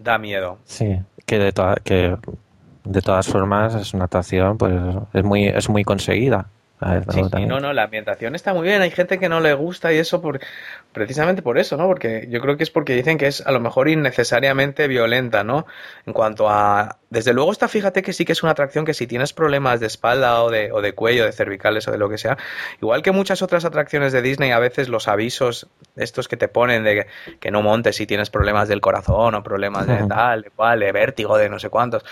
da miedo. Sí, que de, que de todas formas es una atracción, pues es muy, es muy conseguida. Sí, sí, no, no, la ambientación está muy bien. Hay gente que no le gusta y eso por, precisamente por eso, ¿no? Porque yo creo que es porque dicen que es a lo mejor innecesariamente violenta, ¿no? En cuanto a... Desde luego está, fíjate que sí que es una atracción que si tienes problemas de espalda o de, o de cuello, de cervicales o de lo que sea, igual que muchas otras atracciones de Disney, a veces los avisos estos que te ponen de que, que no montes si tienes problemas del corazón o problemas de tal, de cual, de vértigo, de no sé cuántos.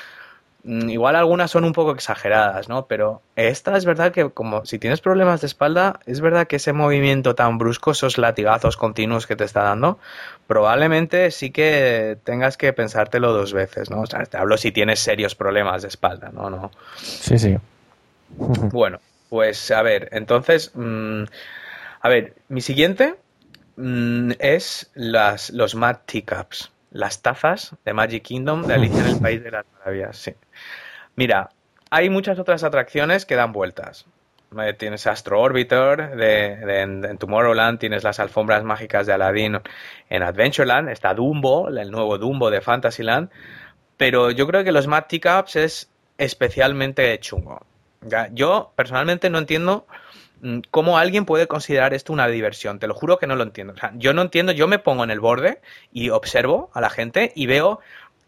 Mm, Igual algunas son un poco exageradas, ¿no? Pero esta es verdad que como si tienes problemas de espalda, es verdad que ese movimiento tan brusco, esos latigazos continuos que te está dando, probablemente sí que tengas que pensártelo dos veces, ¿no? O sea, te hablo si tienes serios problemas de espalda, ¿no? No. Sí, sí. [LAUGHS] Bueno, pues a ver, entonces, mm, a ver, mi siguiente mm, es las, los Mad Teacups, las tazas de Magic Kingdom de Alicia en el País de las Maravillas. Sí. Mira, hay muchas otras atracciones que dan vueltas. Eh, Tienes Astro Orbiter de, en, Tomorrowland, tienes las alfombras mágicas de Aladdin en Adventureland, está Dumbo, el nuevo Dumbo de Fantasyland, pero yo creo que los Mad Teacups es especialmente chungo. Yo personalmente no entiendo cómo alguien puede considerar esto una diversión. Te lo juro que no lo entiendo. O sea, yo no entiendo, yo me pongo en el borde y observo a la gente y veo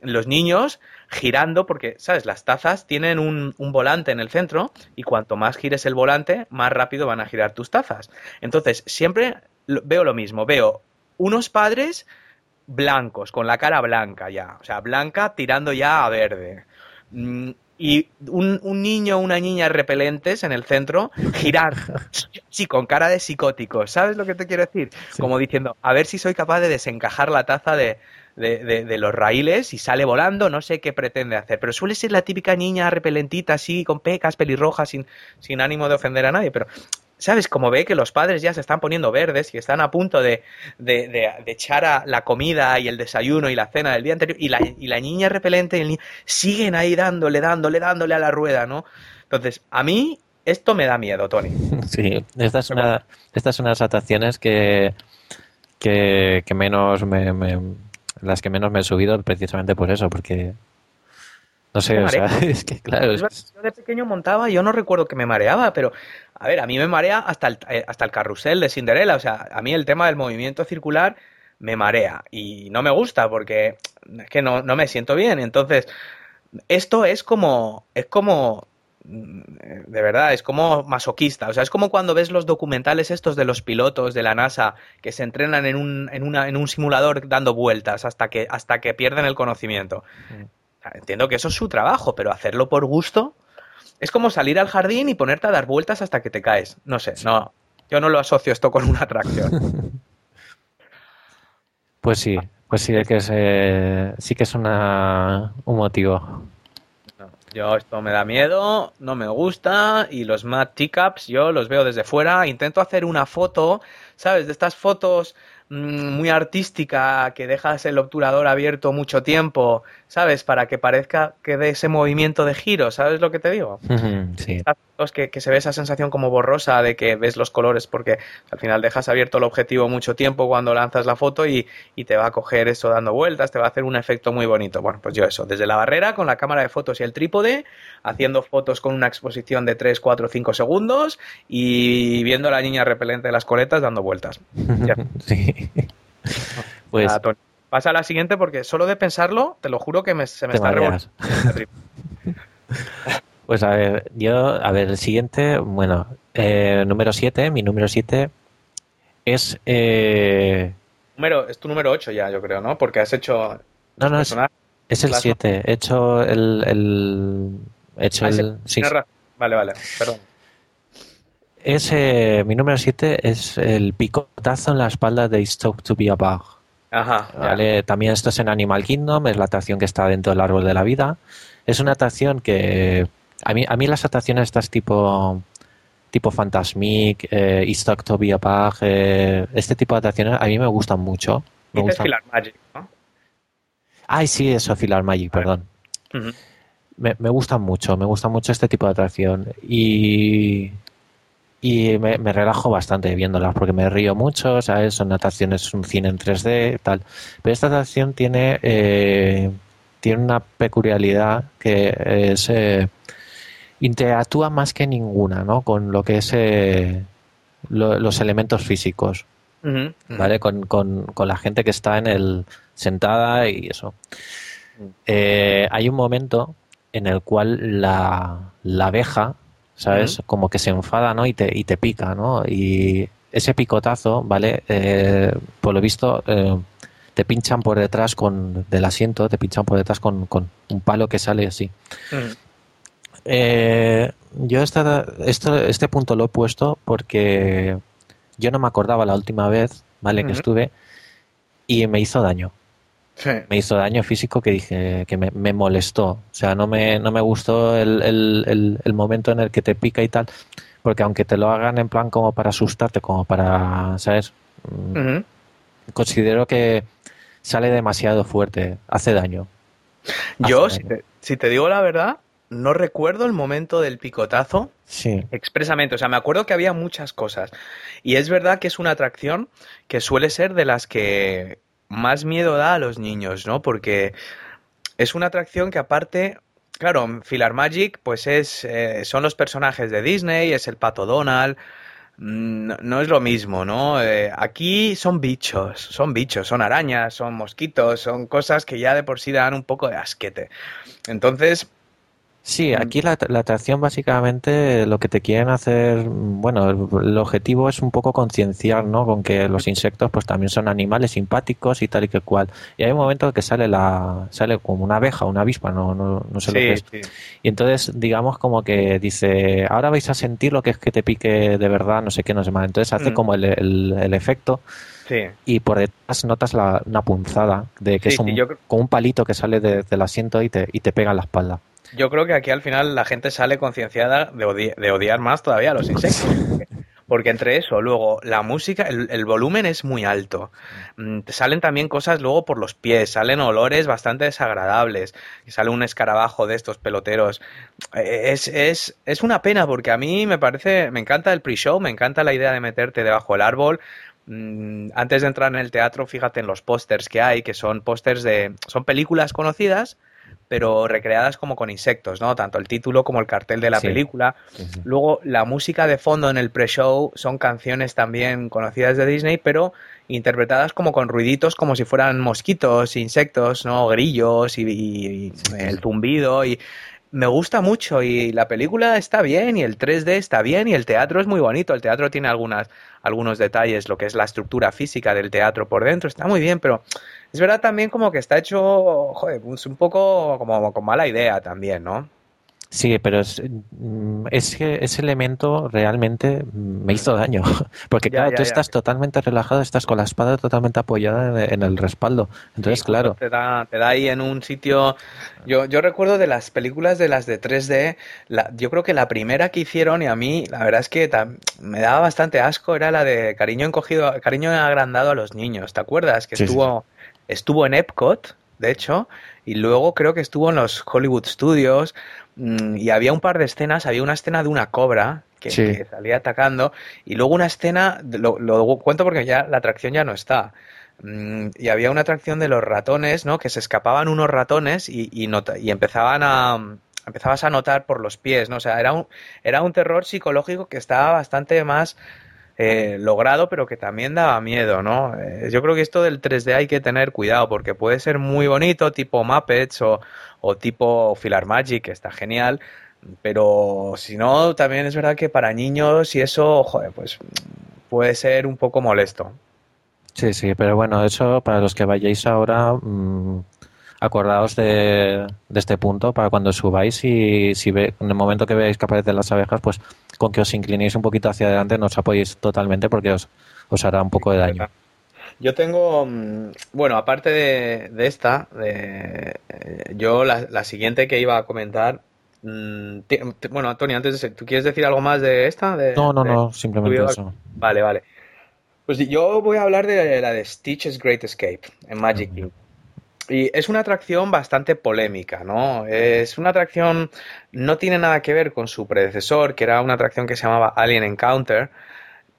los niños girando porque, ¿sabes? Las tazas tienen un, un volante en el centro y cuanto más gires el volante, más rápido van a girar tus tazas. Entonces, siempre veo lo mismo. Veo unos padres blancos, con la cara blanca ya. O sea, blanca tirando ya a verde. Y un, un niño o una niña repelentes en el centro girar. [LAUGHS] Sí, con cara de psicótico. ¿Sabes lo que te quiero decir? Como diciendo, a ver si soy capaz de desencajar la taza de, de, de- de los raíles y sale volando, no sé qué pretende hacer. Pero suele ser la típica niña repelentita así, con pecas, pelirrojas, sin, sin ánimo de ofender a nadie. Pero, ¿sabes? Como ve que los padres ya se están poniendo verdes y están a punto de, de, de- de echar a la comida y el desayuno y la cena del día anterior, y la, y la niña repelente y el niño siguen ahí dándole, dándole, dándole a la rueda, ¿no? Entonces, a mí esto me da miedo, Tony. [LAUGHS] Sí, esta es una, estas son unas atracciones que, que, que menos me, me- las que menos me he subido precisamente por eso, porque no sé, o sea, [LAUGHS] es que claro, Es Yo de pequeño montaba, yo no recuerdo que me mareaba, pero a ver, a mí me marea hasta el, eh, hasta el carrusel de Cinderella. O sea, a mí el tema del movimiento circular me marea y no me gusta porque es que no, no me siento bien. Entonces, esto es como, es como, mm, de verdad, es como masoquista. O sea, es como cuando ves los documentales estos de los pilotos de la NASA que se entrenan en un, en una, en un simulador dando vueltas hasta que, hasta que pierden el conocimiento. Sea, Entiendo que eso es su trabajo, pero hacerlo por gusto es como salir al jardín y ponerte a dar vueltas hasta que te caes. No sé, no. Yo no lo asocio esto con una atracción. [LAUGHS] pues sí, pues sí que es, eh, sí que es una, un motivo. Yo esto me da miedo, no me gusta y los Mad Teacups yo los veo desde fuera. Intento hacer una foto, ¿sabes? De estas fotos mm, muy artística que dejas el obturador abierto mucho tiempo, ¿sabes? Para que parezca que dé ese movimiento de giro, ¿sabes lo que te digo? Sí, que, que se ve esa sensación como borrosa de que ves los colores porque al final dejas abierto el objetivo mucho tiempo cuando lanzas la foto y, y te va a coger eso dando vueltas, te va a hacer un efecto muy bonito. Bueno, pues yo eso, desde la barrera con la cámara de fotos y el trípode, haciendo fotos con una exposición de 3, 4, 5 segundos y viendo a la niña repelente de las coletas dando vueltas. Ya. [LAUGHS] sí. Pues. Pasa a la siguiente porque solo de pensarlo, te lo juro que me- se me Te está revolviendo. [LAUGHS] Pues a ver, yo, a ver, el siguiente, bueno, eh, número 7, mi número 7 es... eh, Número, es tu número 8 ya, yo creo, ¿no? Porque has hecho no, no, es, es el Claro. 7. He hecho el... el he hecho Ah, el... sí. Vale, vale, perdón. es, eh, mi número 7 es el picotazo en la espalda de It's to be a Bug. Ajá. También esto es en Animal Kingdom, es la atracción que está dentro del árbol de la vida. Es una atracción que a mí, a mí las atracciones estas tipo tipo Fantasmic, eh, It's Talk to be a Bug, eh, este tipo de atracciones a mí me gustan mucho. Me Dices gustan- Filar Magic, ¿no? Ay, sí, eso, Filar Magic, perdón. Me, me gustan mucho, me gusta mucho este tipo de atracción y, y me, me relajo bastante viéndolas porque me río mucho, ¿sabes? Son atracciones, un cine en 3D, tal. Pero esta atracción tiene, eh, tiene una peculiaridad que es... eh, interactúa más que ninguna, ¿no? Con lo que es eh, lo- los elementos físicos. ¿vale? Con, con- con la gente que está en el sentada y eso. Eh, hay un momento en el cual la, la abeja, ¿sabes? Como que se enfada, ¿no? Y te, y te pica, ¿no? Y ese picotazo, ¿vale? Eh, por lo visto, eh, te pinchan por detrás con del asiento, te pinchan por detrás con, con un palo que sale así. Ujú. Eh, yo esta, esto, este punto lo he puesto porque yo no me acordaba la última vez, ¿vale? Que estuve y me hizo daño. Sí. me hizo daño físico que dije que me, me molestó. O sea, no me, no me gustó el, el, el, el momento en el que te pica y tal. Porque aunque te lo hagan en plan como para asustarte, como para, ¿sabes? Mm. Considero que sale demasiado fuerte, hace daño. Yo, si te, si te digo la verdad, no recuerdo el momento del picotazo Sí, expresamente. O sea, me acuerdo que había muchas cosas. Y es verdad que es una atracción que suele ser de las que más miedo da a los niños, ¿no? Porque es una atracción que aparte, claro, Filar Magic, pues es, eh, son los personajes de Disney, es el Pato Donald. mm, No, es lo mismo, ¿no? Eh, aquí son bichos, son bichos, son arañas, son mosquitos, son cosas que ya de por sí dan un poco de asquete. Entonces, Sí, aquí la, la atracción básicamente lo que te quieren hacer, bueno, el, el objetivo es un poco concienciar, ¿no? Con que los insectos pues también son animales simpáticos y tal y que cual. Y hay un momento en que sale la, sale como una abeja, una avispa, no, no, no sé lo que es. sí. Y entonces, digamos como que dice, ahora vais a sentir lo que es que te pique de verdad, no sé qué, no sé más. Entonces hace Mm. como el, el, el efecto Sí. y por detrás notas la, una punzada de que es un, yo como un palito que sale de- del asiento y te, y te pega en la espalda. Yo creo que aquí al final la gente sale concienciada de, odi- de odiar más todavía a los insectos. Porque, entre eso, luego la música, el, el volumen es muy alto. Mm, salen también cosas luego por los pies, salen olores bastante desagradables. Sale un escarabajo de estos peloteros. Eh, Es, es, es una pena porque a mí me parece, me encanta el pre-show, me encanta la idea de meterte debajo del árbol. Mm, Antes de entrar en el teatro, fíjate en los pósters que hay, que son pósters de. son películas conocidas, pero recreadas como con insectos, ¿no? Tanto el título como el cartel de la Sí. película. Luego, la música de fondo en el pre-show son canciones también conocidas de Disney, pero interpretadas como con ruiditos como si fueran mosquitos, insectos, ¿no? Grillos y, y- y el zumbido y me gusta mucho y la película está bien y el 3D está bien y el teatro es muy bonito. El teatro tiene algunas, algunos detalles, lo que es la estructura física del teatro por dentro, está muy bien, pero es verdad también como que está hecho, joder, pues un poco como con mala idea también, ¿no? Sí, pero es, mm, es que ese elemento realmente me hizo daño. [LAUGHS] Porque Ya, claro, ya, tú ya. estás totalmente relajado, estás con la espada totalmente apoyada en, en el respaldo. Entonces, Sí, claro, Te da, te da ahí en un sitio. Yo, yo recuerdo de las películas de las de 3D, la- yo creo que la primera que hicieron, y a mí, la verdad es que tam- me daba bastante asco, era la de cariño encogido, cariño agrandado a los niños. ¿Te acuerdas? Que Sí, sí, estuvo, estuvo en Epcot, de hecho, y luego creo que estuvo en los Hollywood Studios, y había un par de escenas, había una escena de una cobra. Que, Sí. que salía atacando y luego una escena, lo, lo cuento porque ya la atracción ya no está, Mm, y había una atracción de los ratones, ¿no? Que se escapaban unos ratones y, y, nota- y empezaban a empezabas a notar por los pies, ¿no? O sea, era un, era un terror psicológico que estaba bastante más eh, logrado, pero que también daba miedo, ¿no? Eh, yo creo que esto del 3D hay que tener cuidado, porque puede ser muy bonito, tipo Muppets o, o tipo Filar Magic, que está genial, pero si no, también es verdad que para niños y eso, joder, pues puede ser un poco molesto. sí, sí, pero bueno, eso para los que vayáis ahora, mm, acordaos de, de este punto para cuando subáis y si ve, en el momento que veáis que aparecen las abejas, pues con que os inclinéis un poquito hacia adelante no os apoyéis totalmente porque os, os hará un poco de daño. Yo tengo, mm, bueno, aparte de, de esta, de, eh, yo la, la siguiente que iba a comentar, mm, bueno, Antonio, antes de, ¿tú quieres decir algo más de esta? De- No, no, no, simplemente eso. Vale, vale. Pues yo voy a hablar de la de Stitch's Great Escape en Magic Kingdom. Y es una atracción bastante polémica, ¿no? Es una atracción, no tiene nada que ver con su predecesor, que era una atracción que se llamaba Alien Encounter,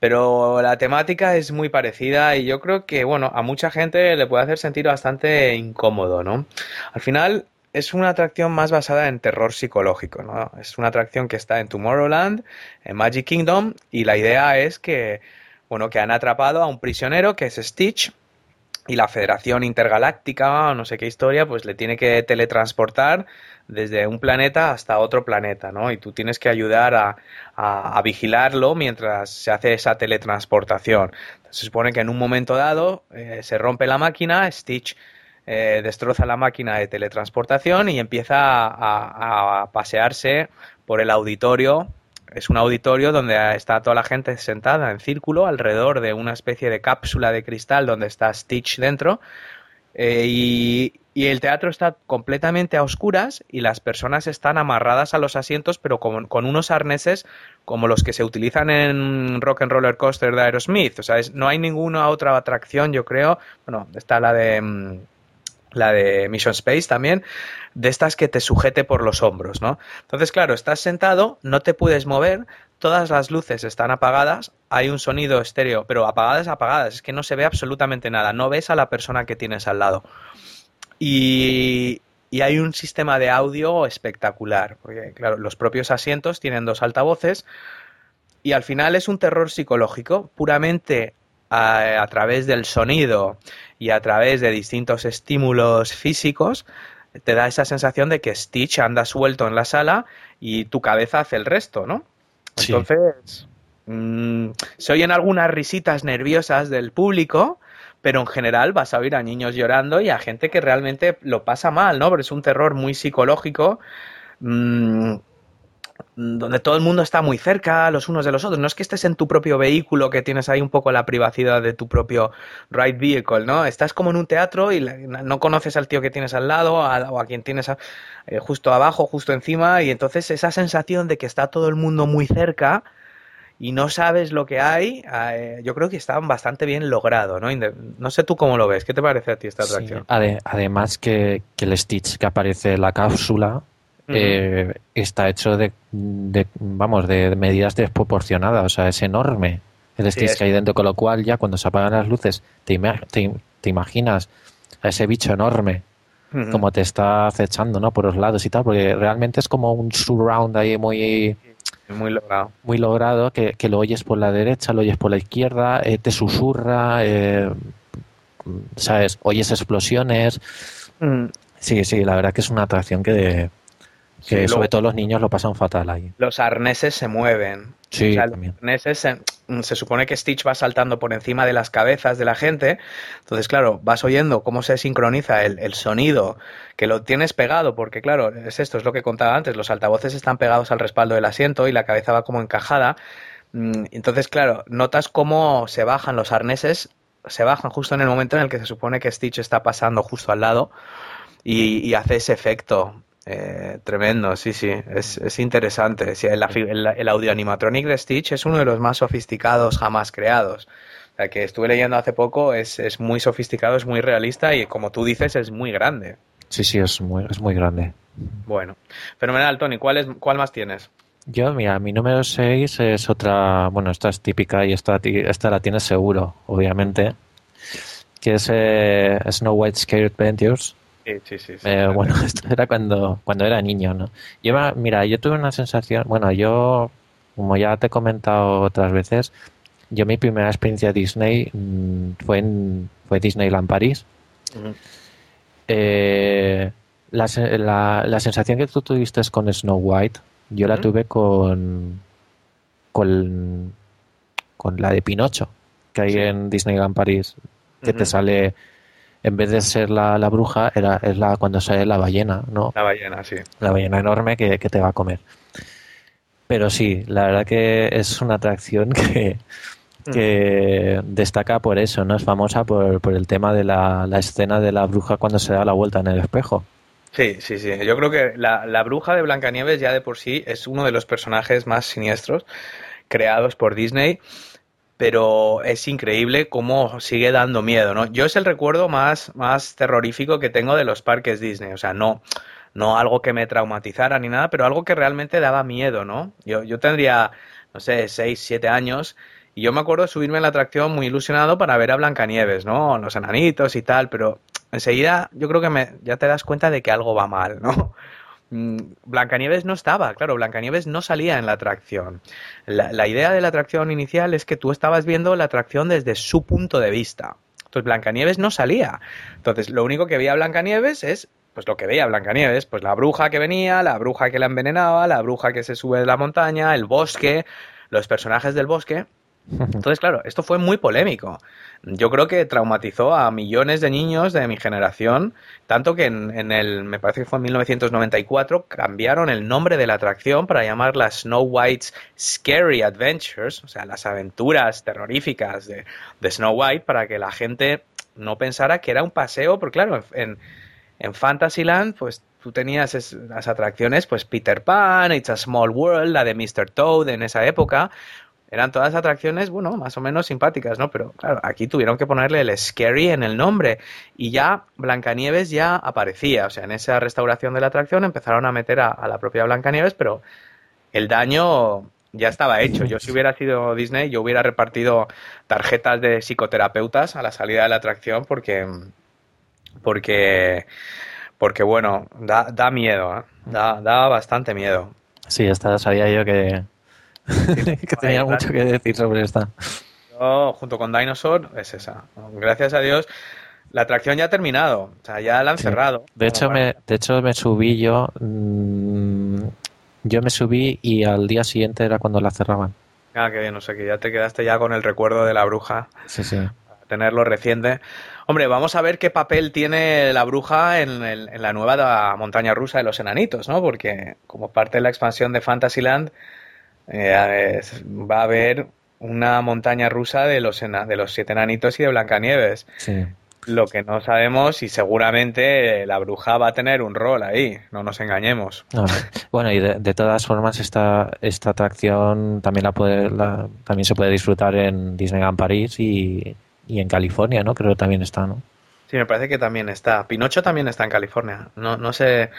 pero la temática es muy parecida y yo creo que, bueno, a mucha gente le puede hacer sentir bastante incómodo, ¿no? Al final es una atracción más basada en terror psicológico, ¿no? Es una atracción que está en Tomorrowland, en Magic Kingdom, y la idea es que, bueno, que han atrapado a un prisionero que es Stitch, y la Federación Intergaláctica, o no sé qué historia, pues le tiene que teletransportar desde un planeta hasta otro planeta, ¿no? Y tú tienes que ayudar a, a- vigilarlo mientras se hace esa teletransportación. Se supone que en un momento dado eh, se rompe la máquina, Stitch eh, destroza la máquina de teletransportación y empieza a pasearse por el auditorio. Es un auditorio donde está toda la gente sentada en círculo alrededor de una especie de cápsula de cristal donde está Stitch dentro Eh, y, el teatro está completamente a oscuras y las personas están amarradas a los asientos, pero con, con unos arneses como los que se utilizan en Rock and Roller Coaster de Aerosmith. O sea, es- no hay ninguna otra atracción, yo creo. Bueno, está la de mm, la de Mission Space también, de estas que te sujete por los hombros, ¿no? Entonces, claro, estás sentado, no te puedes mover, todas las luces están apagadas, hay un sonido estéreo, pero apagadas, apagadas, es que no se ve absolutamente nada, no ves a la persona que tienes al lado. Y, y hay un sistema de audio espectacular, porque claro, los propios asientos tienen dos altavoces y al final es un terror psicológico puramente a, a través del sonido y a través de distintos estímulos físicos te da esa sensación de que Stitch anda suelto en la sala y tu cabeza hace el resto, ¿no? Sí. Entonces, mm, se oyen algunas risitas nerviosas del público, pero en general vas a oír a niños llorando y a gente que realmente lo pasa mal, ¿no? Porque es un terror muy psicológico. mm, donde todo el mundo está muy cerca los unos de los otros. No es que estés en tu propio vehículo, que tienes ahí un poco la privacidad de tu propio ride vehicle, ¿no? Estás como en un teatro y no conoces al tío que tienes al lado a- o a quien tienes a- eh, justo abajo, justo encima, y entonces esa sensación de que está todo el mundo muy cerca y no sabes lo que hay, eh, yo creo que está bastante bien logrado, ¿no? No sé tú cómo lo ves, ¿qué te parece a ti esta Sí, atracción? ade- además que, que el Stitch que aparece en la cápsula eh, está hecho de, de, vamos, de medidas desproporcionadas, o sea, es enorme el Sí, es- que hay dentro, con lo cual ya cuando se apagan las luces te, ima- te, te imaginas a ese bicho enorme como te está acechando, ¿no? Por los lados y tal, porque realmente es como un surround ahí muy Muy logrado. muy logrado que, que lo oyes por la derecha, lo oyes por la izquierda, eh, te susurra, eh, ¿sabes? Oyes explosiones. Sí, sí, la verdad que es una atracción que, que Sí, sobre todo los niños lo pasan fatal ahí. Los arneses se mueven. Sí, O sea, los arneses se, se supone que Stitch va saltando por encima de las cabezas de la gente. Entonces, claro, vas oyendo cómo se sincroniza el, el sonido, que lo tienes pegado, porque claro, es esto, es lo que contaba antes, los altavoces están pegados al respaldo del asiento y la cabeza va como encajada. Mm, Entonces, claro, notas cómo se bajan los arneses, se bajan justo en el momento en el que se supone que Stitch está pasando justo al lado y, y hace ese efecto. Eh, tremendo, sí, sí, es, es interesante. Sí, el, el, el audio animatronic de Stitch es uno de los más sofisticados jamás creados. O sea, que estuve leyendo hace poco, es, es muy sofisticado, es muy realista y como tú dices, es muy grande. Sí, sí, es muy, es muy grande. Bueno, fenomenal, Tony, ¿cuál, es, cuál más tienes? Yo, mira, mi número 6 es otra, bueno, esta es típica y esta, esta la tienes seguro, obviamente, que es eh, Snow White Scare Adventures. Sí, sí, sí. sí. Eh, bueno, [LAUGHS] esto era cuando, cuando era niño, ¿no? Yo, mira, yo tuve una sensación, bueno, yo, como ya te he comentado otras veces, yo mi primera experiencia Disney mm, fue en fue Disneyland París. Eh, la, la, la sensación que tú tuviste con Snow White, yo la tuve con, con con la de Pinocho que hay Sí. en Disneyland París, que te sale en vez de ser la, la bruja, era, es la cuando sale la ballena, ¿no? La ballena, sí. La ballena enorme que, que te va a comer. Pero sí, la verdad que es una atracción que, que destaca por eso, ¿no? Es famosa por, por el tema de la, la escena de la bruja cuando se da la vuelta en el espejo. Sí, sí, sí. Yo creo que la, la bruja de Blancanieves ya de por sí es uno de los personajes más siniestros creados por Disney, pero es increíble cómo sigue dando miedo, ¿no? Yo es el recuerdo más, más terrorífico que tengo de los parques Disney, o sea, no, no algo que me traumatizara ni nada, pero algo que realmente daba miedo, ¿no? Yo, yo tendría, no sé, 6, 7 años y yo me acuerdo subirme en la atracción muy ilusionado para ver a Blancanieves, ¿no? Los enanitos y tal, pero enseguida yo creo que me, ya te das cuenta de que algo va mal, ¿no? Mm, Blancanieves no estaba, claro, Blancanieves no salía en la atracción. La, idea de la atracción inicial es que tú estabas viendo la atracción desde su punto de vista. Entonces Blancanieves no salía. Entonces lo único que veía Blancanieves es pues lo que veía Blancanieves, pues la bruja que venía, la bruja que la envenenaba, la bruja que se sube de la montaña, el bosque, los personajes del bosque. Entonces, claro, esto fue muy polémico. Yo creo que traumatizó a millones de niños de mi generación, tanto que en, el, me parece que fue en 1994, cambiaron el nombre de la atracción para llamarla Snow White's Scary Adventures, o sea, las aventuras terroríficas de, de Snow White, para que la gente no pensara que era un paseo, porque claro, en, en Fantasyland, pues tú tenías es- las atracciones, pues Peter Pan, It's a Small World, la de Mr. Toad en esa época. Eran todas atracciones, bueno, más o menos simpáticas, ¿no? Pero claro, aquí tuvieron que ponerle el scary en el nombre. Y ya Blancanieves ya aparecía. O sea, en esa restauración de la atracción empezaron a meter a, la propia Blancanieves, pero el daño ya estaba hecho. Yo si hubiera sido Disney, yo hubiera repartido tarjetas de psicoterapeutas a la salida de la atracción porque porque porque bueno, da, da miedo, ¿eh? da, da bastante miedo. Sí, esta sabía yo que, [LAUGHS] que tenía mucho que decir sobre esta. Yo, junto con Dinosaur, es esa. Gracias a Dios, la atracción ya ha terminado. O sea, ya la han Sí. cerrado. De hecho, para- me, de hecho, me subí yo. mm, yo me subí y al día siguiente era cuando la cerraban. Ah, qué bien, no sé, que ya te quedaste ya con el recuerdo de la bruja. Sí, sí. tenerlo reciente. Hombre, vamos a ver qué papel tiene la bruja en, el- en la nueva montaña rusa de los enanitos, ¿no? Porque como parte de la expansión de Fantasyland eh, es- va a haber una montaña rusa de los, de los siete enanitos y de Blancanieves. sí. Lo que no sabemos y seguramente la bruja va a tener un rol ahí, no nos engañemos. Bueno, y de, de todas formas, esta, esta atracción también, la puede, la- también se puede disfrutar en Disneyland París y, y en California, ¿no? Creo que también está, ¿no? Sí, me parece que también está. Pinocho también está en California. No, no sé,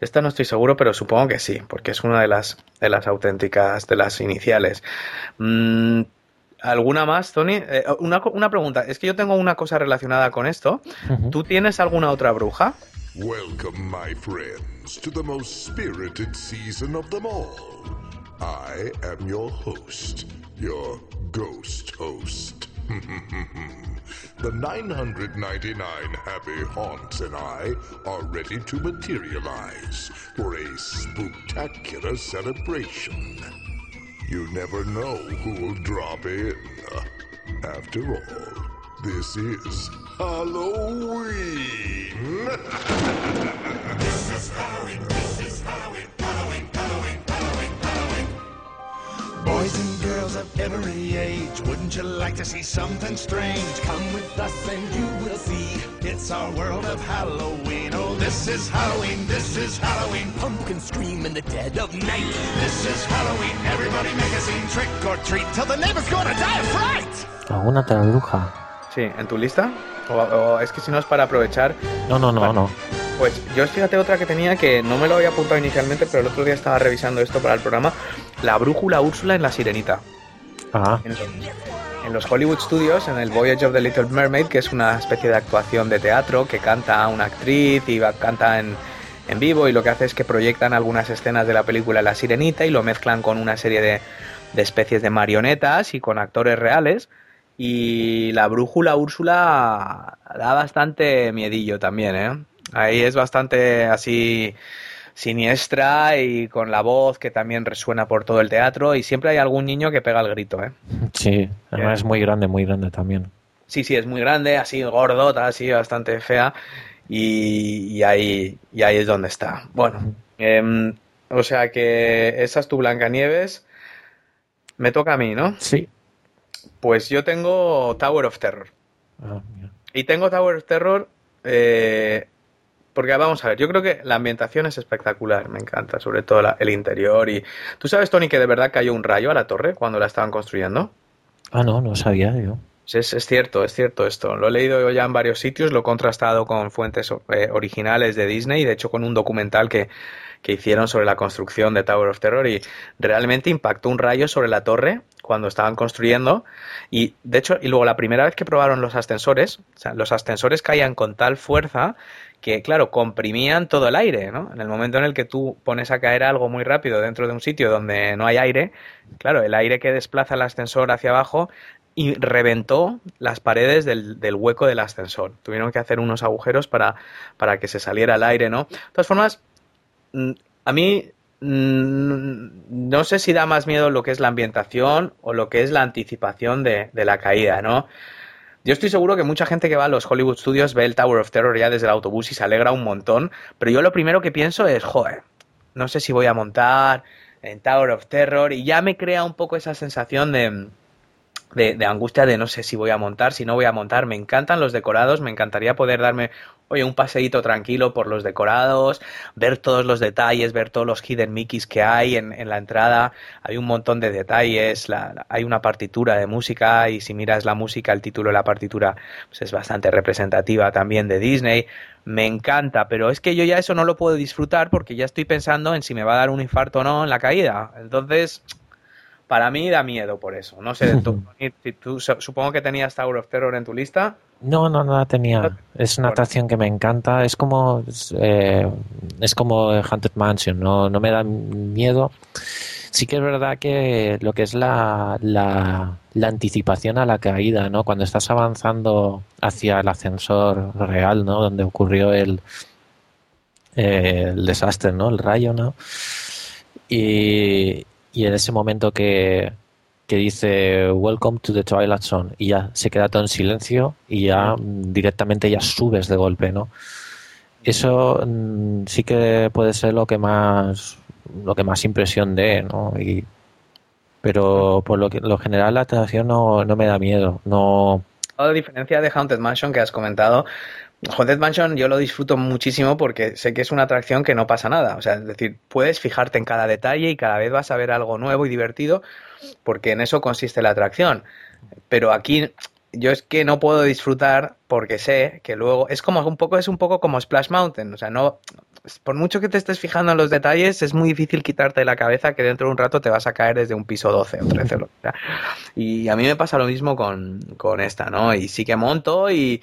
esta no estoy seguro, pero supongo que sí, porque es una de las, de las auténticas, de las iniciales. Mm, ¿Alguna más, Tony? Eh, una, una pregunta. Es que yo tengo una cosa relacionada con esto. ¿Tú tienes alguna otra bruja? Welcome, my friends, to the most spirited season of them all. I am your host, your ghost host. [LAUGHS] the 999 happy haunts and I are ready to materialize for a spectacular celebration. You never know who will drop in. After all, this is Halloween. [LAUGHS] Boys and girls of every age, wouldn't you like to see something strange? Come with us and you will see. It's our world of Halloween. Oh, this is Halloween, this is Halloween. Pumpkins scream in the dead of night. This is Halloween, everybody make a scene. Trick or treat till the neighbor's gonna die of fright. ¿Alguna otra bruja? Sí, ¿en tu lista? O, o es que si no es para aprovechar. No, no, no, no. Pues yo fíjate otra que tenía que no me lo había apuntado inicialmente, pero el otro día estaba revisando esto para el programa. La brújula Úrsula en la sirenita. Ah, en los, en los Hollywood Studios, en el Voyage of the Little Mermaid, que es una especie de actuación de teatro que canta una actriz y va- canta en, en vivo y lo que hace es que proyectan algunas escenas de la película La Sirenita y lo mezclan con una serie de, de especies de marionetas y con actores reales. Y la brújula Úrsula da bastante miedillo también, ¿eh? Ahí es bastante así siniestra y con la voz que también resuena por todo el teatro y siempre hay algún niño que pega el grito, ¿eh? sí. Además es muy grande, muy grande también. Sí, sí, es muy grande, así gordota, así bastante fea. Y, y ahí, y ahí es donde está. Bueno, em, o sea que esa es tu Blancanieves. Me toca a mí, ¿no? Sí. Pues yo tengo Tower of Terror. Ah, mira. Y tengo Tower of Terror eh, porque vamos a ver, yo creo que la ambientación es espectacular, me encanta, sobre todo la- el interior. Y tú sabes, Tony, que de verdad cayó un rayo a la torre cuando la estaban construyendo. Ah, no, no sabía yo. Es, es cierto, es cierto esto. Lo he leído yo ya en varios sitios, lo he contrastado con fuentes eh, originales de Disney y de hecho con un documental que, que hicieron sobre la construcción de Tower of Terror y realmente impactó un rayo sobre la torre cuando estaban construyendo y de hecho y luego la primera vez que probaron los ascensores, o sea, los ascensores caían con tal fuerza que claro, comprimían todo el aire, ¿no? En el momento en el que tú pones a caer algo muy rápido dentro de un sitio donde no hay aire, claro, el aire que desplaza el ascensor hacia abajo y reventó las paredes del, del hueco del ascensor. Tuvieron que hacer unos agujeros para, para que se saliera el aire, ¿no? De todas formas, mm, a mí mm, no sé si da más miedo lo que es la ambientación o lo que es la anticipación de, de la caída, ¿no? Yo estoy seguro que mucha gente que va a los Hollywood Studios ve el Tower of Terror ya desde el autobús y se alegra un montón, pero yo lo primero que pienso es, joder, no sé si voy a montar en Tower of Terror y ya me crea un poco esa sensación de, de, angustia de no sé si voy a montar, si no voy a montar. Me encantan los decorados, me encantaría poder darme oye, un paseíto tranquilo por los decorados, ver todos los detalles, ver todos los hidden mickeys que hay en, en la entrada. Hay un montón de detalles, hay una partitura de música y si miras la música, el título de la partitura pues es bastante representativa también de Disney. Me encanta, pero es que yo ya eso no lo puedo disfrutar porque ya estoy pensando en si me va a dar un infarto o no en la caída. Entonces, para mí da miedo por eso. No sé, tú, supongo que tenías Tower of Terror en tu lista. No, no, no la tenía. Es una atracción que me encanta. Es como es, eh, es como Haunted Mansion. No, no me da miedo. Sí que es verdad que lo que es la, la, la anticipación a la caída, ¿no? Cuando estás avanzando hacia el ascensor real, ¿no? Donde ocurrió el, eh, el desastre, ¿no? El rayo, ¿no? Y, y en ese momento que, que dice Welcome to the Twilight Zone y ya se queda todo en silencio y ya directamente ya subes de golpe, ¿no? Eso mm, sí que puede ser lo que más lo que más impresión dé, ¿no? Y, pero por lo que lo general la atracción no, no me da miedo, no A diferencia de Haunted Mansion que has comentado, Haunted Mansion yo lo disfruto muchísimo porque sé que es una atracción que no pasa nada. O sea, es decir, puedes fijarte en cada detalle y cada vez vas a ver algo nuevo y divertido porque en eso consiste la atracción. Pero aquí yo es que no puedo disfrutar porque sé que luego es como un poco es un poco como Splash Mountain, o sea, no por mucho que te estés fijando en los detalles, es muy difícil quitarte la cabeza que dentro de un rato te vas a caer desde un piso 12 o 13 o lo que sea. Y a mí me pasa lo mismo con, con esta, ¿no? Y sí que monto y,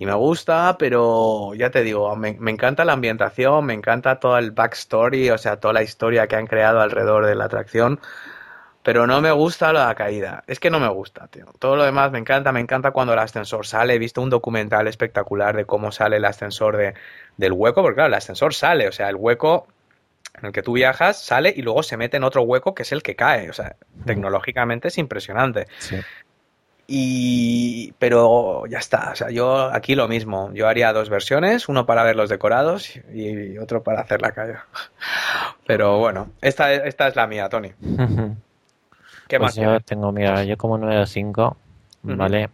y me gusta, pero ya te digo, me, me encanta la ambientación, me encanta todo el backstory, o sea, toda la historia que han creado alrededor de la atracción. Pero no me gusta la caída. Es que no me gusta, tío. Todo lo demás me encanta. Me encanta cuando el ascensor sale. He visto un documental espectacular de cómo sale el ascensor de, del hueco. Porque claro, el ascensor sale. O sea, el hueco en el que tú viajas sale y luego se mete en otro hueco que es el que cae. O sea, tecnológicamente es impresionante. sí. Y pero ya está, o sea, yo aquí lo mismo, yo haría dos versiones, uno para ver los decorados y otro para hacer la calle. [LAUGHS] Pero bueno, esta, esta es la mía, Tony. [LAUGHS] ¿Qué más? Pues yo tienes? tengo, mira, yo como número 5, Ujú. ¿vale?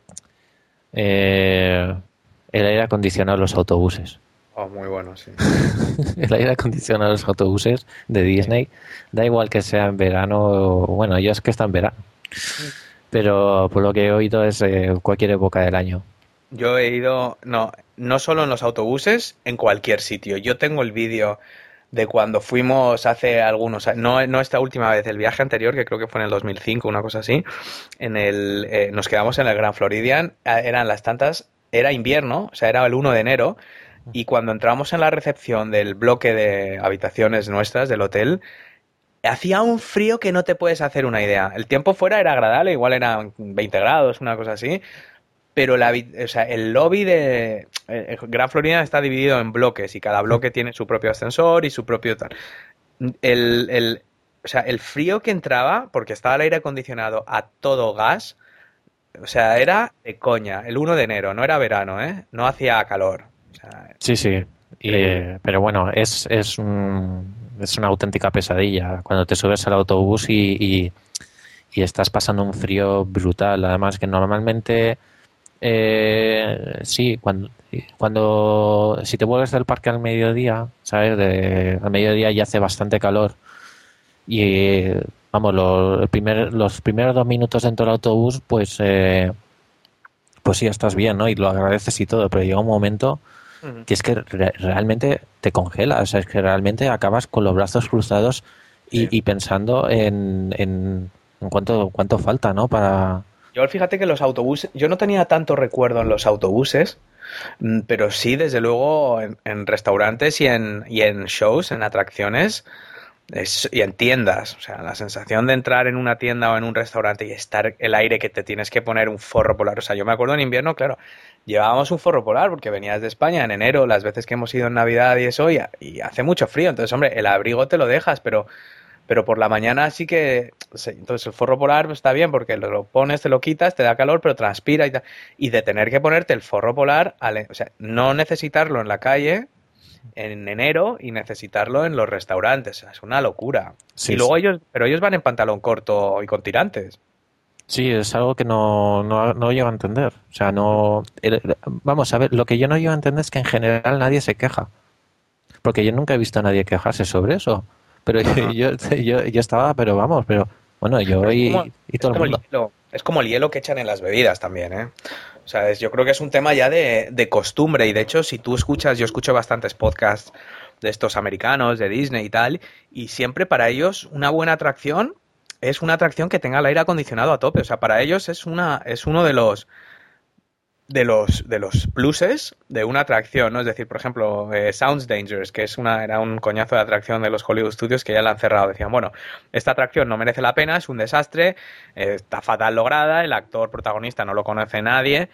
Eh, el aire acondicionado los autobuses. Oh, muy bueno, sí. [LAUGHS] El aire acondicionado los autobuses de Disney, da igual que sea en verano, o- bueno, yo es que está en verano. Pero por lo que he oído es eh, cualquier época del año. Yo he ido, no, no solo en los autobuses, en cualquier sitio. Yo tengo el vídeo de cuando fuimos hace algunos años, no, no esta última vez, el viaje anterior, que creo que fue en el 2005, una cosa así, en el, eh, nos quedamos en el Grand Floridian, eran las tantas, era invierno, o sea, era el 1 de enero, y cuando entramos en la recepción del bloque de habitaciones nuestras del hotel, hacía un frío que no te puedes hacer una idea. El tiempo fuera era agradable, igual eran 20 grados, una cosa así, pero la, o sea, el lobby de eh, Gran Florida está dividido en bloques y cada bloque tiene su propio ascensor y su propio tal. El, el- o sea, el frío que entraba, porque estaba el aire acondicionado a todo gas, o sea, era de coña. El 1 de enero, no era verano, ¿eh? No hacía calor. O sea, Sí, sí. Y, eh, pero bueno, es, es, un- es una auténtica pesadilla cuando te subes al autobús y, y, estás pasando un frío brutal. Además que normalmente, eh, sí, cuando, cuando si te vuelves del parque al mediodía, ¿sabes? De, al mediodía ya hace bastante calor. Y vamos, lo- primer- los primeros dos minutos dentro del autobús, pues, eh, pues sí, estás bien, ¿no? Y lo agradeces y todo, pero llega un momento que es que re- realmente te congela, o sea, es que realmente acabas con los brazos cruzados y, Sí. y pensando en, en, en cuánto, cuánto falta, ¿no? Para... Yo fíjate que los autobuses, yo no tenía tanto recuerdo en los autobuses, mm, pero sí, desde luego, en, en restaurantes y en, y en shows, en atracciones y en tiendas. O sea, la sensación de entrar en una tienda o en un restaurante y estar el aire que te tienes que poner un forro polar. O sea, yo me acuerdo en invierno, claro, llevábamos un forro polar porque venías de España en enero, las veces que hemos ido en Navidad y eso, y, y hace mucho frío. Entonces, hombre, el abrigo te lo dejas, pero pero por la mañana sí que entonces el forro polar está bien porque lo, lo pones te lo quitas te da calor pero transpira y tal y de tener que ponerte el forro polar o sea no necesitarlo en la calle en enero y necesitarlo en los restaurantes es una locura Sí, y luego sí. ellos pero ellos van en pantalón corto y con tirantes Sí, es algo que no, no, no llego a entender. O sea, no. vamos a ver, lo que yo no llego a entender es que en general nadie se queja. Porque yo nunca he visto a nadie quejarse sobre eso. Pero [LAUGHS] yo, yo, yo estaba, pero vamos, pero bueno, yo y, como- y todo el mundo. hielo, es como el hielo que echan en las bebidas también, ¿eh? O sea, es- yo creo que es un tema ya de, de costumbre y de hecho si tú escuchas, yo escucho bastantes podcasts de estos americanos, de Disney y tal, y siempre para ellos una buena atracción es una atracción que tenga el aire acondicionado a tope. O sea, para ellos es una es uno de los de los de los pluses de una atracción, ¿no? Es decir, por ejemplo, eh, Sounds Dangerous, que es una era un coñazo de atracción de los Hollywood Studios que ya la han cerrado. Decían, bueno, esta atracción no merece la pena, es un desastre, eh, está fatal lograda, el actor protagonista no lo conoce nadie,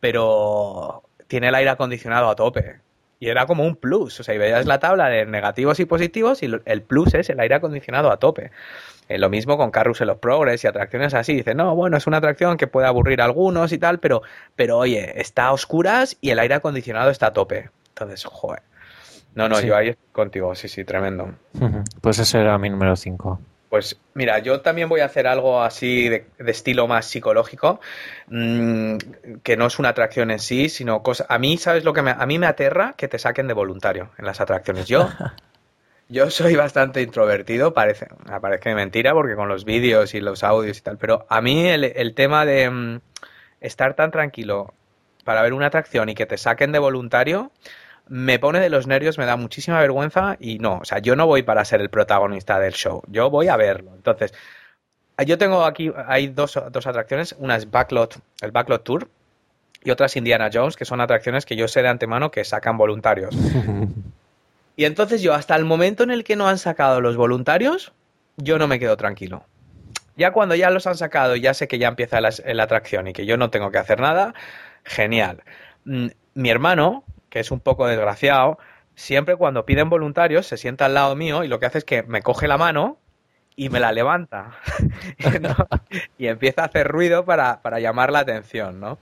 pero tiene el aire acondicionado a tope. Y era como un plus, o sea, y veías la tabla de negativos y positivos y el plus es el aire acondicionado a tope. Eh, lo mismo con Carrusel of Progress y atracciones así. Dice, no, bueno, es una atracción que puede aburrir a algunos y tal, pero, pero oye, está a oscuras y el aire acondicionado está a tope. Entonces, joder. No, no, Sí. yo ahí estoy contigo, sí, sí, tremendo. Pues ese era mi número 5. Pues mira, yo también voy a hacer algo así de, de estilo más psicológico, mm, que no es una atracción en sí, sino cosa. A mí, ¿sabes lo que me, a mí me aterra que te saquen de voluntario en las atracciones? Yo, [LAUGHS] yo soy bastante introvertido, parece, parece mentira porque con los vídeos y los audios y tal, pero a mí el, el tema de mm, estar tan tranquilo para ver una atracción y que te saquen de voluntario me pone de los nervios, me da muchísima vergüenza y no, o sea, yo no voy para ser el protagonista del show, yo voy a verlo. Entonces, yo tengo aquí, hay dos, dos atracciones, una es Backlot, el Backlot Tour y otra es Indiana Jones, que son atracciones que yo sé de antemano que sacan voluntarios. [LAUGHS] Y entonces yo, hasta el momento en el que no han sacado los voluntarios, yo no me quedo tranquilo. Ya cuando ya los han sacado y ya sé que ya empieza la, la atracción y que yo no tengo que hacer nada, genial. Mm, Mi hermano, que es un poco desgraciado, siempre cuando piden voluntarios se sienta al lado mío y lo que hace es que me coge la mano y me la levanta [LAUGHS] ¿no? [LAUGHS] y empieza a hacer ruido para, para llamar la atención, ¿no?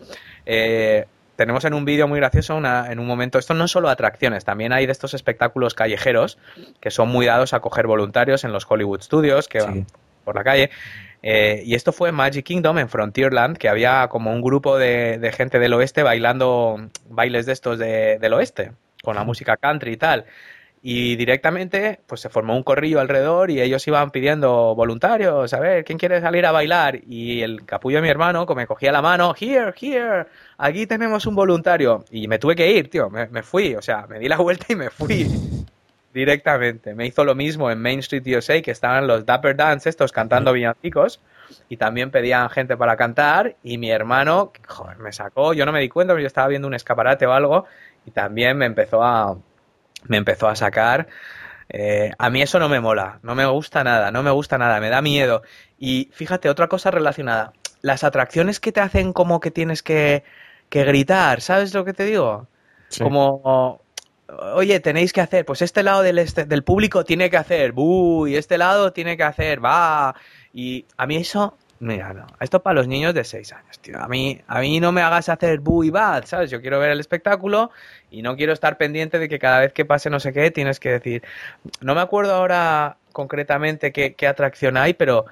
Eh, tenemos en un vídeo muy gracioso una, en un momento, esto no es solo atracciones, también hay de estos espectáculos callejeros que son muy dados a coger voluntarios en los Hollywood Studios que Sí. van por la calle. Eh, y esto fue en Magic Kingdom, en Frontierland, que había como un grupo de, de gente del oeste bailando bailes de estos de- del oeste, con la música country y tal. Y directamente, pues se formó un corrillo alrededor y ellos iban pidiendo voluntarios, a ver, ¿quién quiere salir a bailar? Y el capullo de mi hermano, como me cogía la mano, here, here, aquí tenemos un voluntario. Y me tuve que ir, tío, me, me fui, o sea, me di la [LAUGHS] vuelta y me fui directamente. Me hizo lo mismo en Main Street USA, que estaban los Dapper Dance estos cantando villancicos y también pedían gente para cantar y mi hermano, joder, me sacó, yo no me di cuenta, pero yo estaba viendo un escaparate o algo y también me empezó a me empezó a sacar. Eh, a mí eso no me mola, no me gusta nada, no me gusta nada, me da miedo. Y fíjate, otra cosa relacionada, las atracciones que te hacen como que tienes que, que gritar, ¿sabes lo que te digo? Sí. Como, oye, tenéis que hacer, pues este lado del, este- del público tiene que hacer, bu, y este lado tiene que hacer, va. Y a mí eso, mira, no, esto para los niños de 6 años, tío. A mí, a mí no me hagas hacer bu y bad, ¿sabes? Yo quiero ver el espectáculo y no quiero estar pendiente de que cada vez que pase no sé qué tienes que decir. No me acuerdo ahora concretamente qué, atracción hay, pero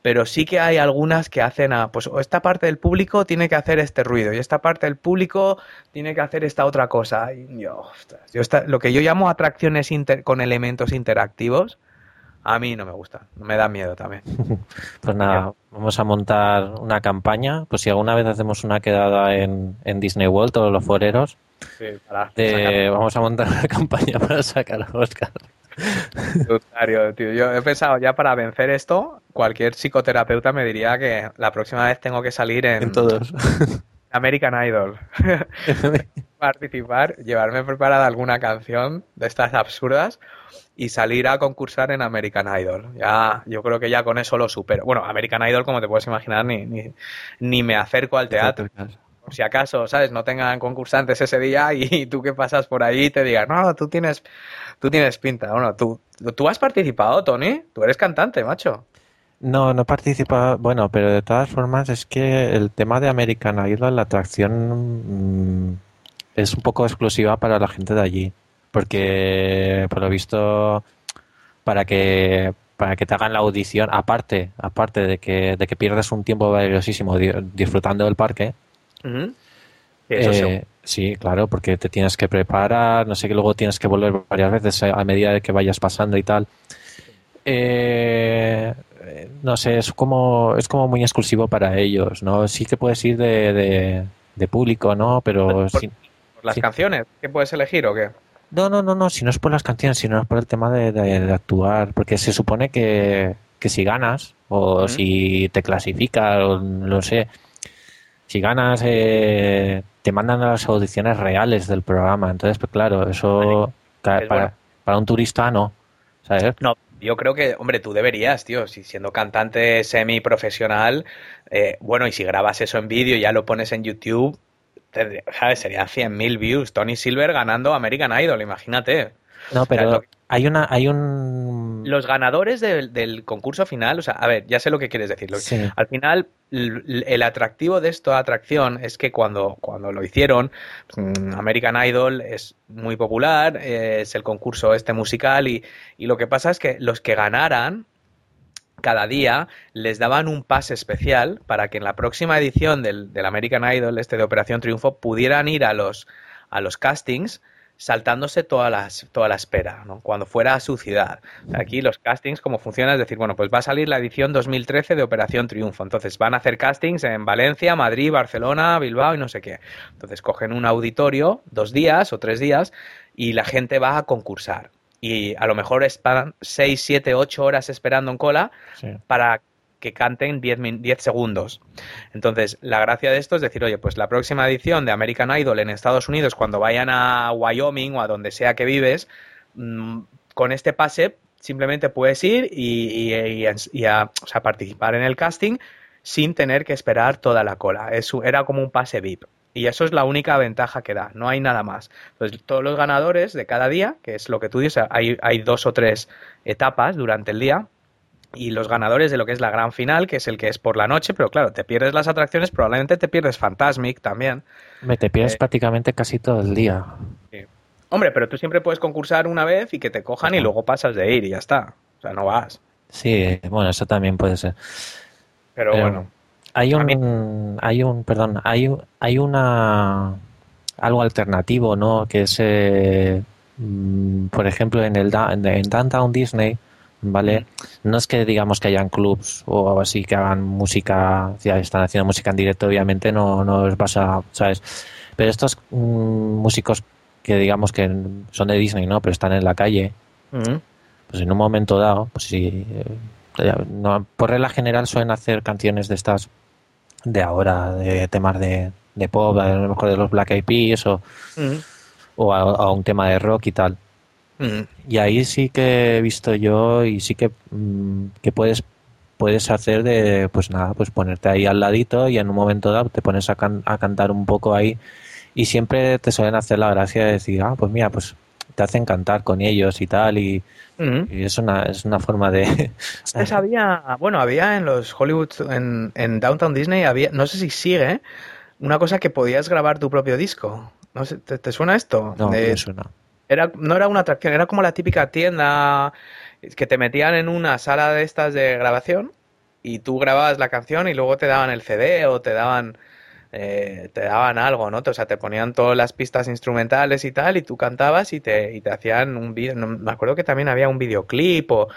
pero sí que hay algunas que hacen a, pues esta parte del público tiene que hacer este ruido y esta parte del público tiene que hacer esta otra cosa. Yo, lo que yo llamo atracciones con elementos interactivos, a mí no me gusta, me da miedo también. [LAUGHS] Pues nada, vamos a montar una campaña. Pues si alguna vez hacemos una quedada en, en Disney World, todos los foreros, para de- vamos a montar una [LAUGHS] campaña para sacar a Oscar. Tío. Yo he pensado ya para vencer esto, cualquier psicoterapeuta me diría que la próxima vez tengo que salir en, En todos. [LAUGHS] American Idol. Participar, llevarme preparada alguna canción de estas absurdas y salir a concursar en American Idol. Ya, yo creo que ya con eso lo supero. Bueno, American Idol, como te puedes imaginar, ni, ni, ni me acerco al teatro. Por si acaso, ¿sabes? No tengan concursantes ese día y tú que pasas por ahí te digas, no, tú tienes, tú tienes pinta. Bueno, tú, tú has participado, Tony. Tú eres cantante, macho. No, no participa. Bueno, pero de todas formas es que el tema de American Idol, la atracción mm, es un poco exclusiva para la gente de allí. Porque, por lo visto, para que para que te hagan la audición, aparte, aparte de que, de que pierdes un tiempo valiosísimo di- disfrutando del parque. Eso eh, sí, claro, porque te tienes que preparar, no sé que luego tienes que volver varias veces a medida de que vayas pasando y tal. Eh, no sé, es como, es como muy exclusivo para ellos, ¿no? Sí que puedes ir de, de, de público, ¿no? Pero Por- sin- ¿Por las sí. canciones? ¿Qué puedes elegir o qué? No, no, no, no, si no es por las canciones, sino es por el tema de, de- de actuar, porque se supone que, que si ganas o si te clasificas o no sé, si ganas eh, te mandan a las audiciones reales del programa, entonces pues claro, eso para, bueno. para un turista no, ¿sabes? No, yo creo que, hombre, tú deberías, tío, si siendo cantante semiprofesional, eh, bueno, y si grabas eso en vídeo y ya lo pones en YouTube, tendría- ¿sabes? Serían 100.000 views. Tony Silver ganando American Idol, imagínate. No, pero que- hay una, hay un Los ganadores del, del concurso final, o sea, a ver, ya sé lo que quieres decir. Sí. Al final, l- el atractivo de esta atracción es que cuando, cuando lo hicieron, mm, American Idol es muy popular, eh, es el concurso este musical y, y lo que pasa es que los que ganaran cada día les daban un pase especial para que en la próxima edición del, American Idol, este de Operación Triunfo, pudieran ir a los, a los castings saltándose toda, las, toda la espera, ¿no? cuando fuera a su ciudad. Aquí los castings, como funciona, es decir, bueno, pues va a salir la edición 2013 de Operación Triunfo. Entonces van a hacer castings en Valencia, Madrid, Barcelona, Bilbao y no sé qué. Entonces cogen un auditorio, dos días o tres días, y la gente va a concursar. Y a lo mejor están 6, 7, 8 horas esperando en cola sí. para que canten 10, min- 10 segundos. Entonces, la gracia de esto es decir, oye, pues la próxima edición de American Idol en Estados Unidos, cuando vayan a Wyoming o a donde sea que vives, mm, con este pase simplemente puedes ir y, y- y- y a, o sea, participar en el casting sin tener que esperar toda la cola. Era como un pase VIP. Y eso es la única ventaja que da, no hay nada más. Entonces, todos los ganadores de cada día, que es lo que tú dices, hay, hay dos o tres etapas durante el día, y los ganadores de lo que es la gran final, que es el que es por la noche, pero claro, te pierdes las atracciones, probablemente te pierdes Fantasmic también. Me te pierdes Eh, prácticamente casi todo el día. Hombre, pero tú siempre puedes concursar una vez y que te cojan y luego pasas de ir y ya está. O sea, no vas. Sí, bueno, eso también puede ser. Pero, Pero bueno. Hay un, hay un, perdón, hay, hay una algo alternativo, ¿no? Que es, eh, mm, por ejemplo, en el en Downtown Disney, ¿vale? No es que digamos que hayan clubs o algo así que hagan música, ya están haciendo música en directo, obviamente no, no os vas a, ¿sabes? Pero estos mm, músicos que digamos que son de Disney, ¿no? Pero están en la calle, pues en un momento dado, pues sí, eh, no, por regla general suelen hacer canciones de estas de ahora, de temas de, de pop, a lo mejor de los Black Eyed Peas o, o a, a un tema de rock y tal. Y ahí sí que he visto yo y sí que, mm, que puedes puedes hacer de, pues nada, pues ponerte ahí al ladito y en un momento dado te pones a, can- a cantar un poco ahí y siempre te suelen hacer la gracia de decir, ah, pues mira, pues te hacen cantar con ellos y tal y, es una es una forma de Antes había, bueno, había en los Hollywood, en, en Downtown Disney, había, no sé si sigue, una cosa que podías grabar tu propio disco. No sé, ¿te, te suena esto? no, De- no suena. era, no era una atracción, era como la típica tienda que te metían en una sala de estas de grabación y tú grababas la canción y luego te daban el CD o te daban eh, te daban algo, ¿no? O sea, te ponían todas las pistas instrumentales y tal y tú cantabas y te, y te hacían un vídeo. no, me acuerdo que también había un videoclip o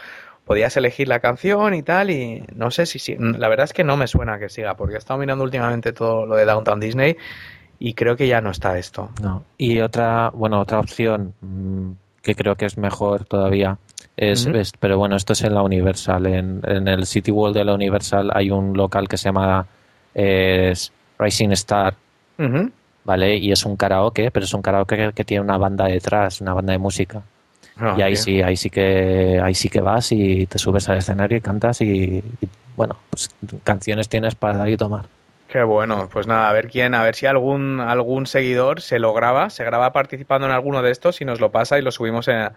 podías elegir la canción y tal y no sé si sí. La verdad es que no me suena que siga porque he estado mirando últimamente todo lo de Downtown Disney y creo que ya no está esto. No. Y otra, bueno, otra opción mm, que creo que es mejor todavía es, pero bueno, esto es en la Universal. En, en el City World de la Universal hay un local que se llama eh, es Rising Star. ¿vale? Y es un karaoke, pero es un karaoke que, que tiene una banda detrás, una banda de música. Ah, y ahí sí, ahí sí que, ahí sí que vas y te subes al escenario y cantas y, y, bueno, pues canciones tienes para dar y tomar. Qué bueno, pues nada, a ver quién, a ver si algún algún seguidor se lo graba, se graba participando en alguno de estos y nos lo pasa y lo subimos en,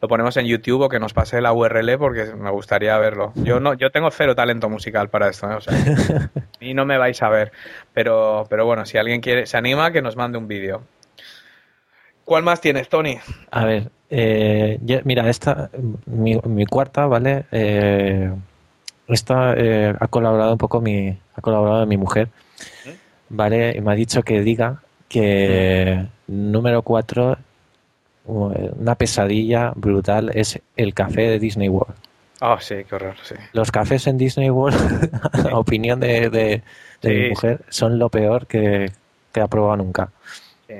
lo ponemos en YouTube o que nos pase la URL porque me gustaría verlo. Yo no, yo tengo cero talento musical para esto, ¿eh? o sea, [LAUGHS] y no me vais a ver, pero, pero bueno, si alguien quiere, se anima, que nos mande un vídeo. ¿Cuál más tienes, Tony? A ver, Eh, mira, esta, mi, mi cuarta, ¿vale? Eh, esta eh, ha colaborado un poco mi, ha colaborado mi mujer, ¿vale? Y me ha dicho que diga que número cuatro, una pesadilla brutal es el café de Disney World. Oh, sí, qué horror, sí. Los cafés en Disney World, [LAUGHS] a opinión de, de- de Sí, mi mujer, son lo peor que, que ha probado nunca. Sí.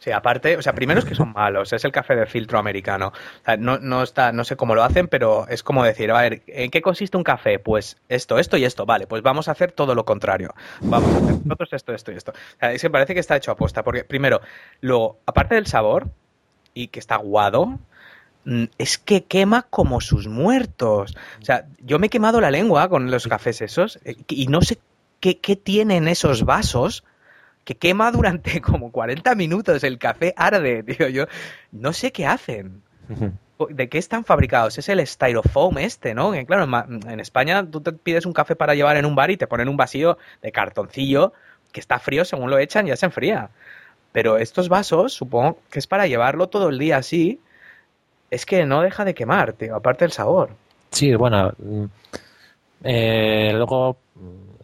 Sí, aparte, o sea, primero es que son malos, es el café de filtro americano. O sea, no, no está, no sé cómo lo hacen, pero es como decir, a ver, ¿en qué consiste un café? Pues esto, esto y esto, vale, pues vamos a hacer todo lo contrario. Vamos a hacer nosotros esto, esto y esto. O sea, es que parece que está hecho a posta, porque primero, luego, aparte del sabor, y que está aguado, mm, es que quema como sus muertos. O sea, yo me he quemado la lengua con los cafés esos, eh, y no sé qué, qué tienen esos vasos que quema durante [LAUGHS] como 40 minutos, el café arde, [LAUGHS] tío, yo no sé qué hacen. ¿De qué están fabricados? Es el styrofoam este, ¿no? Que claro, en España tú te pides un café para llevar en un bar y te ponen un vacío de cartoncillo que está frío, según lo echan ya se enfría. Pero estos vasos, supongo que es para llevarlo todo el día así, es que no deja de quemar, tío, aparte del sabor. Sí, bueno, mm, eh, luego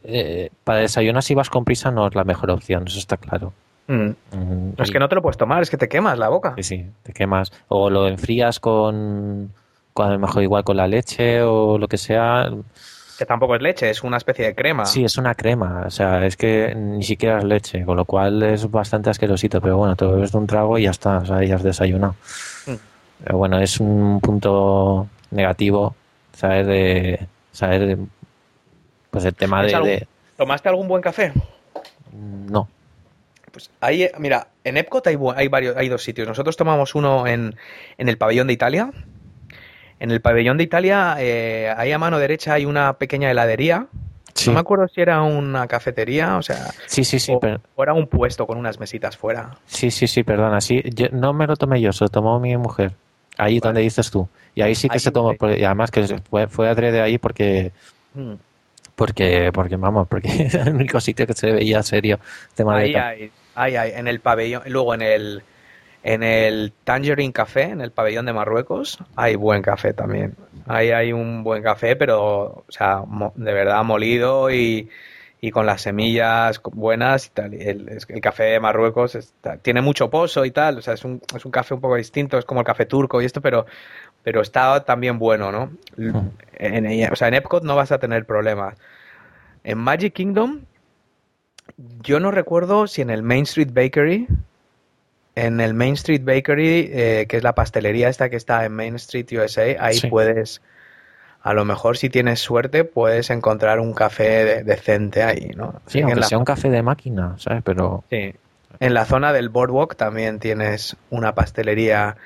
eh, para desayunar si vas con prisa no es la mejor opción, eso está claro. Mm. Mm, Es y- que no te lo puedes tomar, es que te quemas la boca. Sí, sí, te quemas. O lo enfrías con, con a lo mejor igual con la leche o lo que sea. Que tampoco es leche, es una especie de crema. Sí, es una crema, o sea, es que ni siquiera es leche, con lo cual es bastante asquerosito, pero bueno, te bebes de un trago y ya está, o sea, ya has desayunado. Mm. Pero bueno, es un punto negativo, saber de, saber de, pues el tema ¿Es de, algo- de- ¿Tomaste algún buen café? no, Pues ahí, mira, en Epcot hay, hay varios, hay dos sitios. Nosotros tomamos uno en, en el pabellón de Italia. En el pabellón de Italia, eh, ahí a mano derecha hay una pequeña heladería. sí, No me acuerdo si era una cafetería, o sea, sí, sí, sí, o, pero- o era un puesto con unas mesitas fuera. sí, sí, sí, perdona, sí, yo- no me lo tomé yo, se lo tomó mi mujer, ahí donde dices tú, y ahí sí que Ahí se tomó, porque- y además que fue, fue adrede ahí porque Mm. Porque, porque vamos, porque [LAUGHS] es el único sitio que se veía serio tema de Ahí ca- hay, ahí hay, en el pabellón, luego en el, en el Tangerine Café, en el pabellón de Marruecos, hay buen café también. Ahí hay un buen café, pero, o sea, mo- de verdad molido y, y con las semillas buenas y tal. El, café de Marruecos está- tiene mucho pozo y tal, o sea, es un, es un café un poco distinto, es como el café turco y esto, pero, pero está también bueno, ¿no? L- Ujú. En, o sea, en Epcot no vas a tener problemas. En Magic Kingdom, yo no recuerdo si en el Main Street Bakery, en el Main Street Bakery, eh, que es la pastelería esta que está en Main Street USA, ahí Sí. puedes, a lo mejor si tienes suerte, puedes encontrar un café de- decente ahí, ¿no? Sí, aunque la, sea un café de máquina, ¿sabes? Pero sí. En la zona del Boardwalk también tienes una pastelería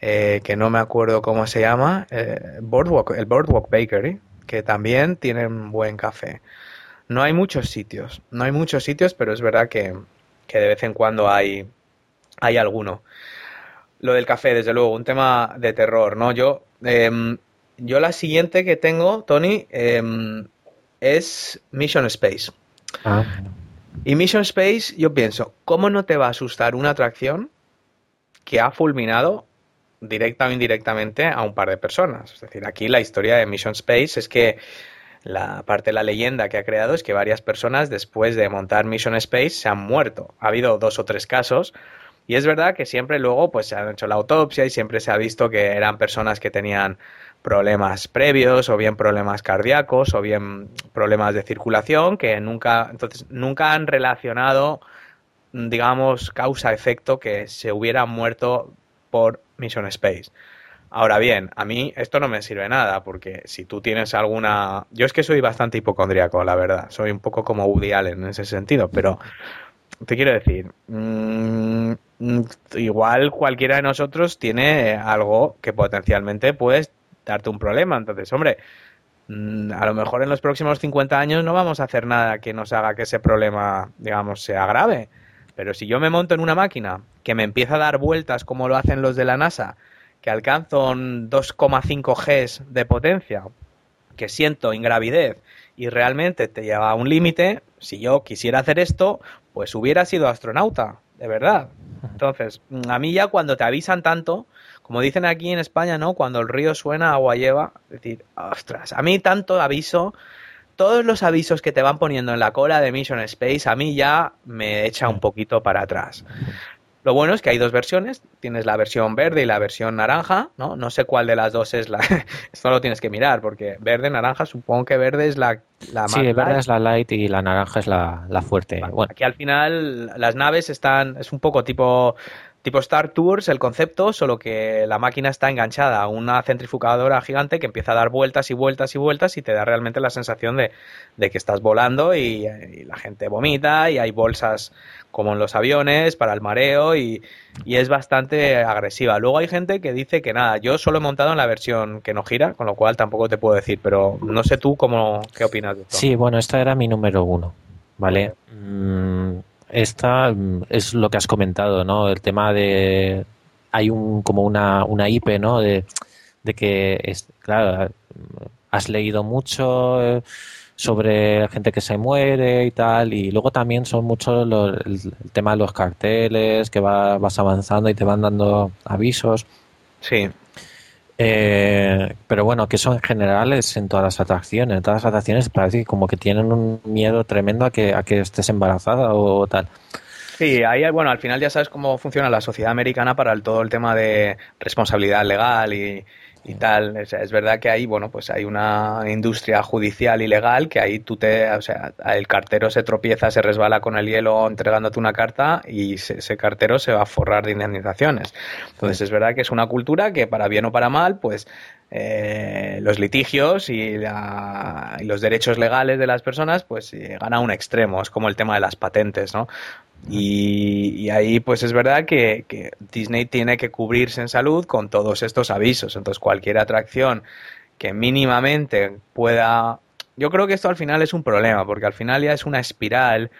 eh, que no me acuerdo cómo se llama, eh, Boardwalk, el Boardwalk Bakery, que también tienen buen café. No hay muchos sitios, no hay muchos sitios, pero es verdad que, que de vez en cuando hay, hay alguno. Lo del café, desde luego, un tema de terror, ¿no? Yo, em, yo la siguiente que tengo, Tony, em, es Mission Space. ah, Y Mission Space, yo pienso, ¿cómo no te va a asustar una atracción que ha fulminado directa o indirectamente a un par de personas? Es decir, aquí la historia de Mission Space es que la parte de la leyenda que ha creado es que varias personas después de montar Mission Space se han muerto. Ha habido dos o tres casos y es verdad que siempre luego pues se han hecho la autopsia y siempre se ha visto que eran personas que tenían problemas previos o bien problemas cardíacos o bien problemas de circulación que nunca entonces nunca han relacionado digamos causa-efecto que se hubieran muerto por Mission Space. Ahora bien, a mí esto no me sirve nada porque si tú tienes alguna... Yo es que soy bastante hipocondríaco, la verdad. Soy un poco como Woody Allen en ese sentido, pero te quiero decir, mm, igual cualquiera de nosotros tiene algo que potencialmente puede darte un problema. Entonces, hombre, mm, a lo mejor en los próximos 50 años no vamos a hacer nada que nos haga que ese problema, digamos, sea grave. Pero si yo me monto en una máquina que me empieza a dar vueltas como lo hacen los de la NASA, que alcanzo un 2,5 Gs de potencia, que siento ingravidez y realmente te lleva a un límite, si yo quisiera hacer esto, pues hubiera sido astronauta, de verdad. Entonces, mm, a mí ya cuando te avisan tanto, como dicen aquí en España, ¿no? Cuando el río suena, agua lleva. Es decir, ostras, a mí tanto aviso, todos los avisos que te van poniendo en la cola de Mission Space, a mí ya me echa un poquito para atrás. Lo bueno es que hay dos versiones, tienes la versión verde y la versión naranja, ¿no? No sé cuál de las dos es la... [LAUGHS] Esto lo tienes que mirar, porque verde, naranja, supongo que verde es la, la Sí, más verde es la light y la naranja es la, la fuerte. Bueno, Aquí al final las naves están, es un poco tipo, tipo Star Tours el concepto, solo que la máquina está enganchada a una centrifugadora gigante que empieza a dar vueltas y vueltas y vueltas y te da realmente la sensación de, de que estás volando y, y la gente vomita y hay bolsas como en los aviones para el mareo y, y es bastante agresiva. Luego hay gente que dice que nada, yo solo he montado en la versión que no gira, con lo cual tampoco te puedo decir, pero no sé tú cómo, qué opinas de esto. Sí, bueno, esta era mi número uno, ¿vale? Mm, esta mm, es lo que has comentado, ¿no? El tema de... Hay un como una, una IP, ¿no? De, de que, es, claro, has leído mucho eh, sobre gente que se muere y tal, y luego también son muchos el, el tema de los carteles, que va- vas avanzando y te van dando avisos. Sí, Eh, pero bueno, que eso en general es en todas las atracciones. En todas las atracciones parece que como que tienen un miedo tremendo a que, a que estés embarazada o tal. Sí, ahí, bueno, al final ya sabes cómo funciona la sociedad americana para el, todo el tema de responsabilidad legal y, y tal. O sea, es verdad que ahí, bueno, pues hay una industria judicial y legal que ahí tú te, o sea, el cartero se tropieza, se resbala con el hielo entregándote una carta y se- ese cartero se va a forrar de indemnizaciones. Entonces es verdad que es una cultura que para bien o para mal, pues eh, los litigios y, la- y los derechos legales de las personas pues llegan a un extremo. Es como el tema de las patentes, ¿no? Y, y ahí pues es verdad que, que Disney tiene que cubrirse en salud con todos estos avisos. Entonces cualquier atracción que mínimamente pueda... Yo creo que esto al final es un problema, porque al final ya es una espiral.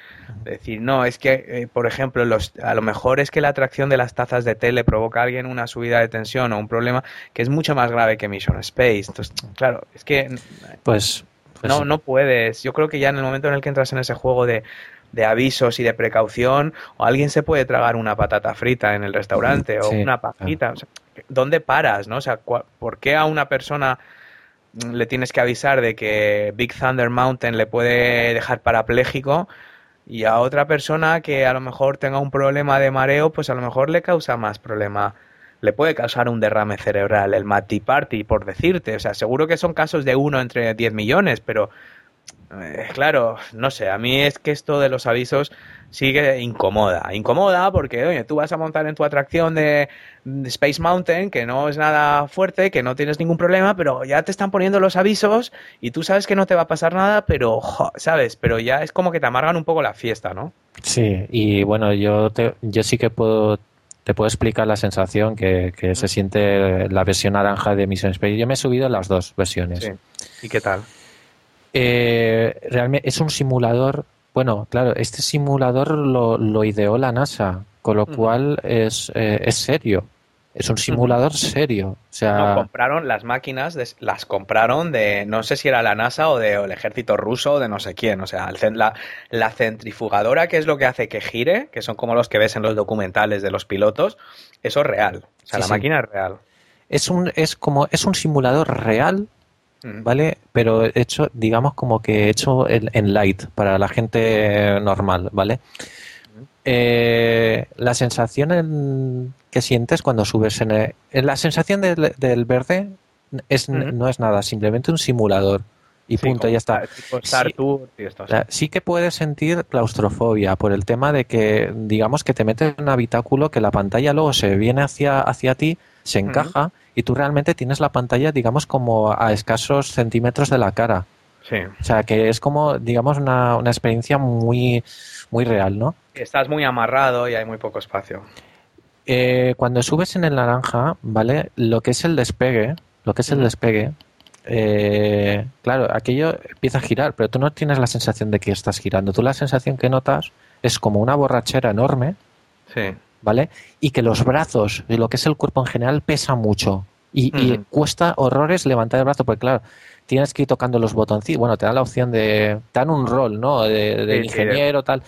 de Decir, no, es que, eh, por ejemplo, los, a lo mejor es que la atracción de las tazas de té le provoca a alguien una subida de tensión o un problema que es mucho más grave que Mission Space. Entonces, claro, es que Pues, pues no, sí. no puedes. Yo creo que ya en el momento en el que entras en ese juego de, de avisos y de precaución, o alguien se puede tragar una patata frita en el restaurante o una pajita. O sea, ¿Dónde paras? ¿no? O sea, ¿por qué a una persona le tienes que avisar de que Big Thunder Mountain le puede dejar parapléjico? Y a otra persona que a lo mejor tenga un problema de mareo, pues a lo mejor le causa más problema. Le puede causar un derrame cerebral, el Matty Party, por decirte. O sea, seguro que son casos de uno entre 10 millones, pero eh, claro, no sé, a mí es que esto de los avisos sigue incomoda. Incomoda porque, oye, tú vas a montar en tu atracción de, de Space Mountain, que no es nada fuerte, que no tienes ningún problema, pero ya te están poniendo los avisos y tú sabes que no te va a pasar nada, pero, jo, ¿sabes? Pero ya es como que te amargan un poco la fiesta, ¿no? Sí, y bueno, yo, te, yo sí que puedo, te puedo explicar la sensación que, que se siente la versión naranja de Mission Space. Yo me he subido las dos versiones. Sí. ¿Y qué tal? Eh, realmente es un simulador. Bueno, claro, este simulador lo, lo ideó la NASA, con lo cual es, eh, es serio. Es un simulador serio. O sea, No, compraron las máquinas, de- las compraron de, no sé si era la NASA o de o el ejército ruso o de no sé quién. O sea, el la, la centrifugadora, que es lo que hace que gire, que son como los que ves en los documentales de los pilotos, eso es real. O sea, Sí, la sí. máquina es real. es un, es como, es un simulador real. ¿Vale? Pero hecho, digamos, como que hecho en, en light para la gente normal, ¿vale? Eh, la sensación en- que sientes cuando subes en, el- en la sensación del, del verde es, no es nada, simplemente un simulador y Sí, punto, ya está. Star- tipo Star Sí. Que puedes sentir claustrofobia por el tema de que, digamos, que te metes en un habitáculo que la pantalla luego se viene hacia, hacia ti, se encaja y tú realmente tienes la pantalla, digamos, como a escasos centímetros de la cara. Sí. O sea, que es como, digamos, una, una experiencia muy, muy real, ¿no? Estás muy amarrado y hay muy poco espacio. Eh, cuando subes en el naranja, ¿vale? Lo que es el despegue, lo que es el despegue, eh, claro, aquello empieza a girar, pero tú no tienes la sensación de que estás girando. Tú la sensación que notas es como una borrachera enorme, Sí. ¿Vale? Y que los brazos y lo que es el cuerpo en general pesa mucho. Y, cuesta horrores levantar el brazo, porque claro, tienes que ir tocando los botoncitos. Bueno, te dan la opción de. Te dan un rol, ¿no? De, de Sí, sí, ingeniero, tal.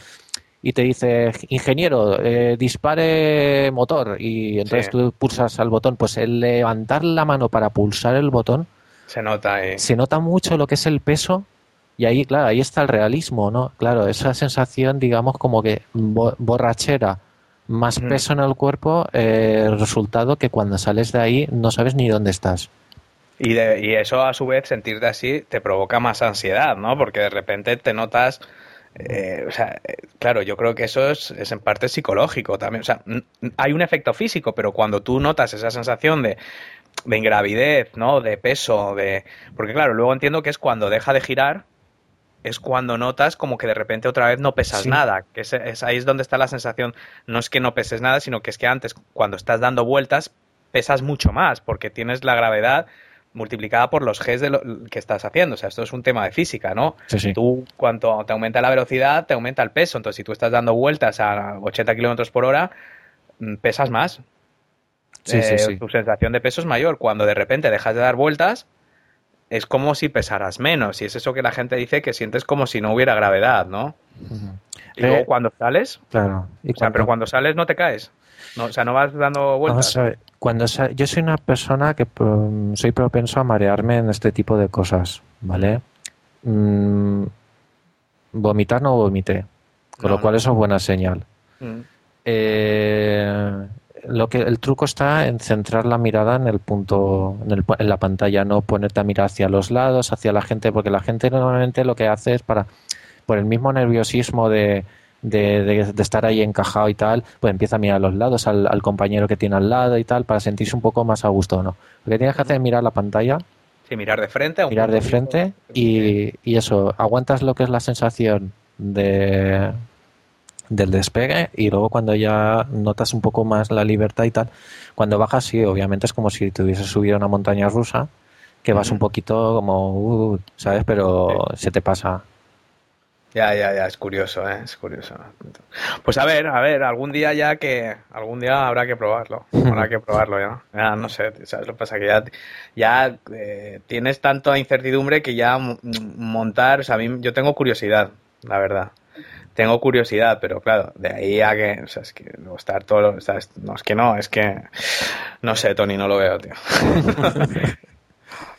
y te dice, ingeniero, eh, dispare motor, y entonces Sí. tú pulsas al botón, pues el levantar la mano para pulsar el botón, Se nota ahí. se nota mucho lo que es el peso, y ahí, claro, ahí está el realismo, ¿no? Claro, esa sensación, digamos, como que bo- borrachera, más Mm. peso en el cuerpo, eh, resultado que cuando sales de ahí no sabes ni dónde estás. Y, de- y eso a su vez, sentirte así, te provoca más ansiedad, ¿no? Porque de repente te notas... eh, o sea, eh, claro, yo creo que eso es, es en parte psicológico también. O sea, hay un efecto físico, pero cuando tú notas esa sensación de, de ingravidez, ¿no? De peso, de... Porque claro, luego entiendo que es cuando deja de girar, es cuando notas como que de repente otra vez no pesas Sí. nada. Que es, es- ahí es donde está la sensación. No es que no peses nada, sino que es que antes, cuando estás dando vueltas, pesas mucho más, porque tienes la gravedad multiplicada por los Gs de lo que estás haciendo. O sea, esto es un tema de física, ¿no? Sí, sí. Tú, cuanto te aumenta la velocidad, te aumenta el peso. Entonces, si tú estás dando vueltas a 80 kilómetros por hora, mm, pesas más. Sí, Eh, sí. Tu sensación de peso es mayor. Cuando de repente dejas de dar vueltas, es como si pesaras menos. Y es eso que la gente dice que sientes como si no hubiera gravedad, ¿no? Y Eh, luego cuando sales, Claro. Y o sea, pero cuando sales no te caes. No, o sea, no vas dando vueltas. Vamos a ver, cuando yo soy una persona que um, soy propenso a marearme en este tipo de cosas, ¿vale? Mm, vomitar no vomité, con No, lo cual no. eso es buena señal. Mm. Eh, lo que el truco está en centrar la mirada en el punto, en, el en la pantalla, no ponerte a mirar hacia los lados, hacia la gente, porque la gente normalmente lo que hace es para, por el mismo nerviosismo de, de, de- de estar ahí encajado y tal, pues empieza a mirar a los lados, al, al compañero que tiene al lado y tal, para sentirse un poco más a gusto, ¿no? Lo que tienes que hacer es mirar la pantalla, Sí, mirar de frente. mirar de frente y, y eso, aguantas lo que es la sensación de del despegue y luego cuando ya notas un poco más la libertad y tal, cuando bajas sí, obviamente es como si te hubieses subido a una montaña rusa, que vas un poquito como, uh, ¿sabes? Pero se te pasa. Ya, ya, ya, es curioso, ¿eh? es curioso. Pues a ver, a ver, algún día ya que, algún día habrá que probarlo, habrá que probarlo ya. Ya, no sé, ¿sabes lo que pasa? Que ya, ya eh, tienes tanta incertidumbre que ya montar, o sea, a mí, yo tengo curiosidad, la verdad. Tengo curiosidad, pero claro, de ahí a que, o sea, es que estar todo, o sea, no, es que no, es que, no sé, Tony, no lo veo, tío. [LAUGHS]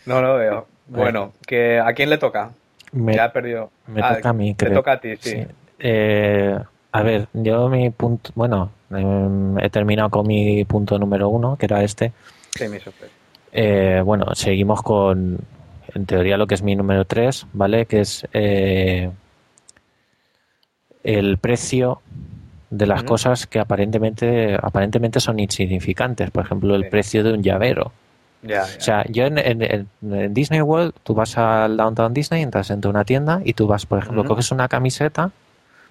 no lo veo. Bueno, que ¿a quién le toca? Me, ya he perdido. me Ah, toca a mí, Te creo. toca a ti, sí. Sí. Eh, a ver, yo mi punto, bueno, em, he terminado con mi punto número uno, que era este. Sí, mi sorpresa. Eh, bueno, seguimos con, en teoría, lo que es mi número 3, ¿vale? Que es eh, el precio de las cosas que aparentemente, aparentemente son insignificantes. Por ejemplo, el Sí. precio de un llavero. Ya, ya. O sea, yo en, en- en- en Disney World, tú vas al Downtown Disney, entras en una tienda y tú vas, por ejemplo, Ujú. coges una camiseta,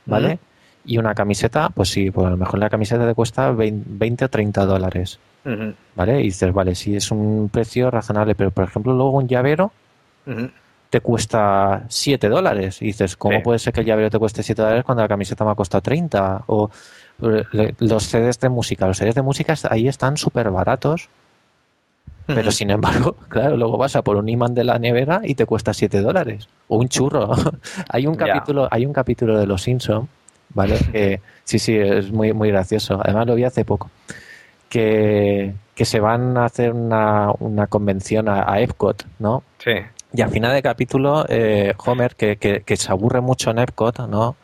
¿vale? Y una camiseta, pues sí, pues a lo mejor la camiseta te cuesta 20, 20 o 30 dólares. ¿Vale? Y dices, vale, sí, es un precio razonable, pero por ejemplo, luego un llavero. Te cuesta 7 dólares. Y dices, ¿cómo Sí. puede ser que el llavero te cueste 7 dólares cuando la camiseta me ha costado 30? O eh, le- los CDs de música. Los CDs de música ahí están súper baratos, pero sin embargo, [LAUGHS] claro, luego vas a por un imán de la nevera y te cuesta 7 dólares. O un churro. [LAUGHS] hay, un capítulo, hay un capítulo de Los Simpson, ¿vale? [LAUGHS] Que sí, sí, es muy, muy gracioso. Además lo vi hace poco. Que, que se van a hacer una, una convención a, a Epcot, ¿no? Sí. Y al final del capítulo, eh, Homer, que, que- que se aburre mucho en Epcot, ¿no?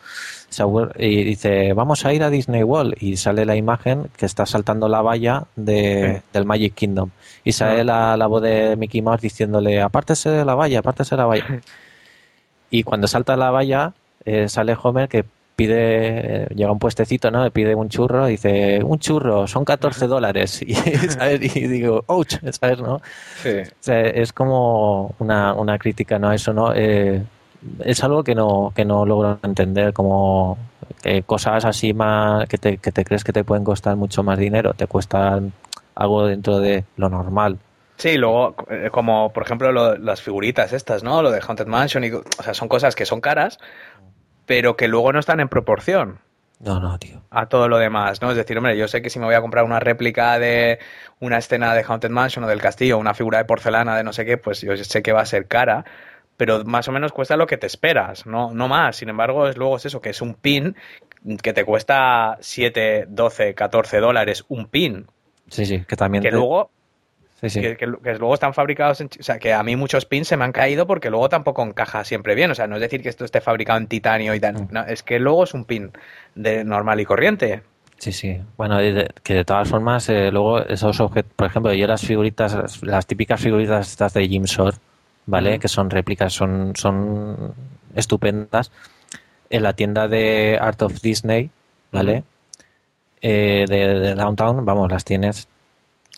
Se aburre- y dice, vamos a ir a Disney World. Y sale la imagen que está saltando la valla de, Sí. del Magic Kingdom. Y sale Ah. la, la voz de Mickey Mouse diciéndole, apártese de la valla, apártese de la valla. [LAUGHS] y cuando salta la valla, eh, sale Homer que pide, llega a un puestecito, ¿no? Le pide un churro, dice, un churro, son 14 dólares. [LAUGHS] Y, ¿sabes? y digo, ouch, ¿sabes? ¿no? Sí. O sea, es como una, una crítica ¿no? eso, ¿no? Eh, es algo que no, que no logro entender, como que cosas así más que te, que te crees que te pueden costar mucho más dinero, te cuestan algo dentro de lo normal. Sí, luego, eh, como por ejemplo lo- las figuritas estas, ¿no? Lo de Haunted Mansion, y, o sea, son cosas que son caras, pero que luego no están en proporción No, no, tío. a todo lo demás, ¿no? Es decir, hombre, yo sé que si me voy a comprar una réplica de una escena de Haunted Mansion o del castillo, una figura de porcelana de no sé qué, pues yo sé que va a ser cara, pero más o menos cuesta lo que te esperas, no, no más. Sin embargo, es, luego es eso, que es un pin que te cuesta 7, 12, 14 dólares un pin. Sí, sí, que también... Que te- luego Sí, sí. que, que- que luego están fabricados en... O sea, que a mí muchos pins se me han caído porque luego tampoco encaja siempre bien. O sea, no es decir que esto esté fabricado en titanio y tal. No, es que luego es un pin de normal y corriente. Sí, sí. Bueno, de- que de todas formas, eh, luego esos objetos, por ejemplo, yo las figuritas, las, las típicas figuritas estas de Jim Shore, ¿vale? Que son réplicas, son, son estupendas. En la tienda de Art of Disney, ¿vale? Eh, de, de Downtown, vamos, las tienes.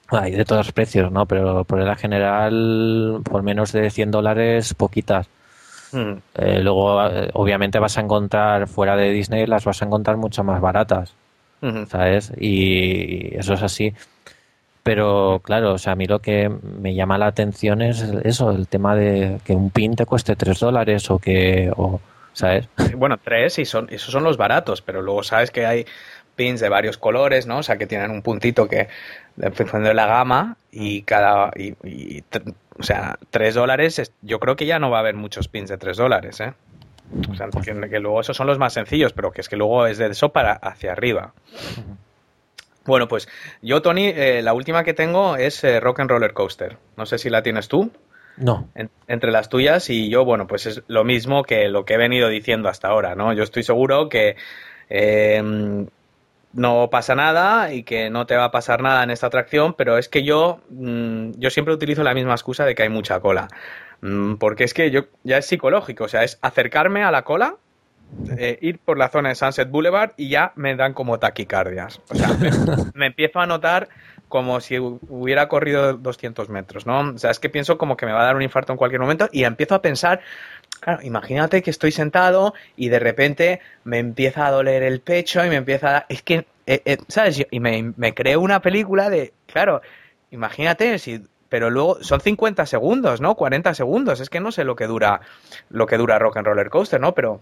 Hay de todos los precios, ¿no? Pero por la general, por menos de 100 dólares, poquitas. Mm. Eh, luego, eh, obviamente, vas a encontrar fuera de Disney, las vas a encontrar mucho más baratas. ¿sabes? Y eso es así. Pero claro, o sea, a mí lo que me llama la atención es eso, el tema de que un pin te cueste 3 dólares o que, o, ¿sabes? Bueno, tres y son, esos son los baratos, pero luego sabes que hay pins de varios colores, ¿no? O sea, que tienen un puntito que, en función de la gama, y cada, y, y o sea, tres dólares, es- yo creo que ya no va a haber muchos pins de tres dólares, ¿eh? O sea, que, que luego esos son los más sencillos, pero que es que luego es de eso para hacia arriba. Bueno, pues yo, Tony, eh, la última que tengo es eh, Rock and Roller Coaster. No sé si la tienes tú No. en- entre las tuyas y yo, bueno, pues es lo mismo que lo que he venido diciendo hasta ahora, ¿no? Yo estoy seguro que eh, no pasa nada y que no te va a pasar nada en esta atracción, pero es que yo, mm, yo siempre utilizo la misma excusa de que hay mucha cola. Mm, porque es que yo ya es psicológico, o sea, es acercarme a la cola, eh, ir por la zona de Sunset Boulevard y ya me dan como taquicardias. O sea, me, [LAUGHS] me empiezo a notar como si hu- hubiera corrido 200 metros, ¿no? O sea, es que pienso como que me va a dar un infarto en cualquier momento y empiezo a pensar, claro, imagínate que estoy sentado y de repente me empieza a doler el pecho y me empieza a... Es que, eh, eh, ¿sabes? Y me, me creo una película de, claro, imagínate si... Pero luego son 50 segundos, ¿no? 40 segundos. Es que no sé lo que dura lo que dura Rock and Roller Coaster, ¿no? Pero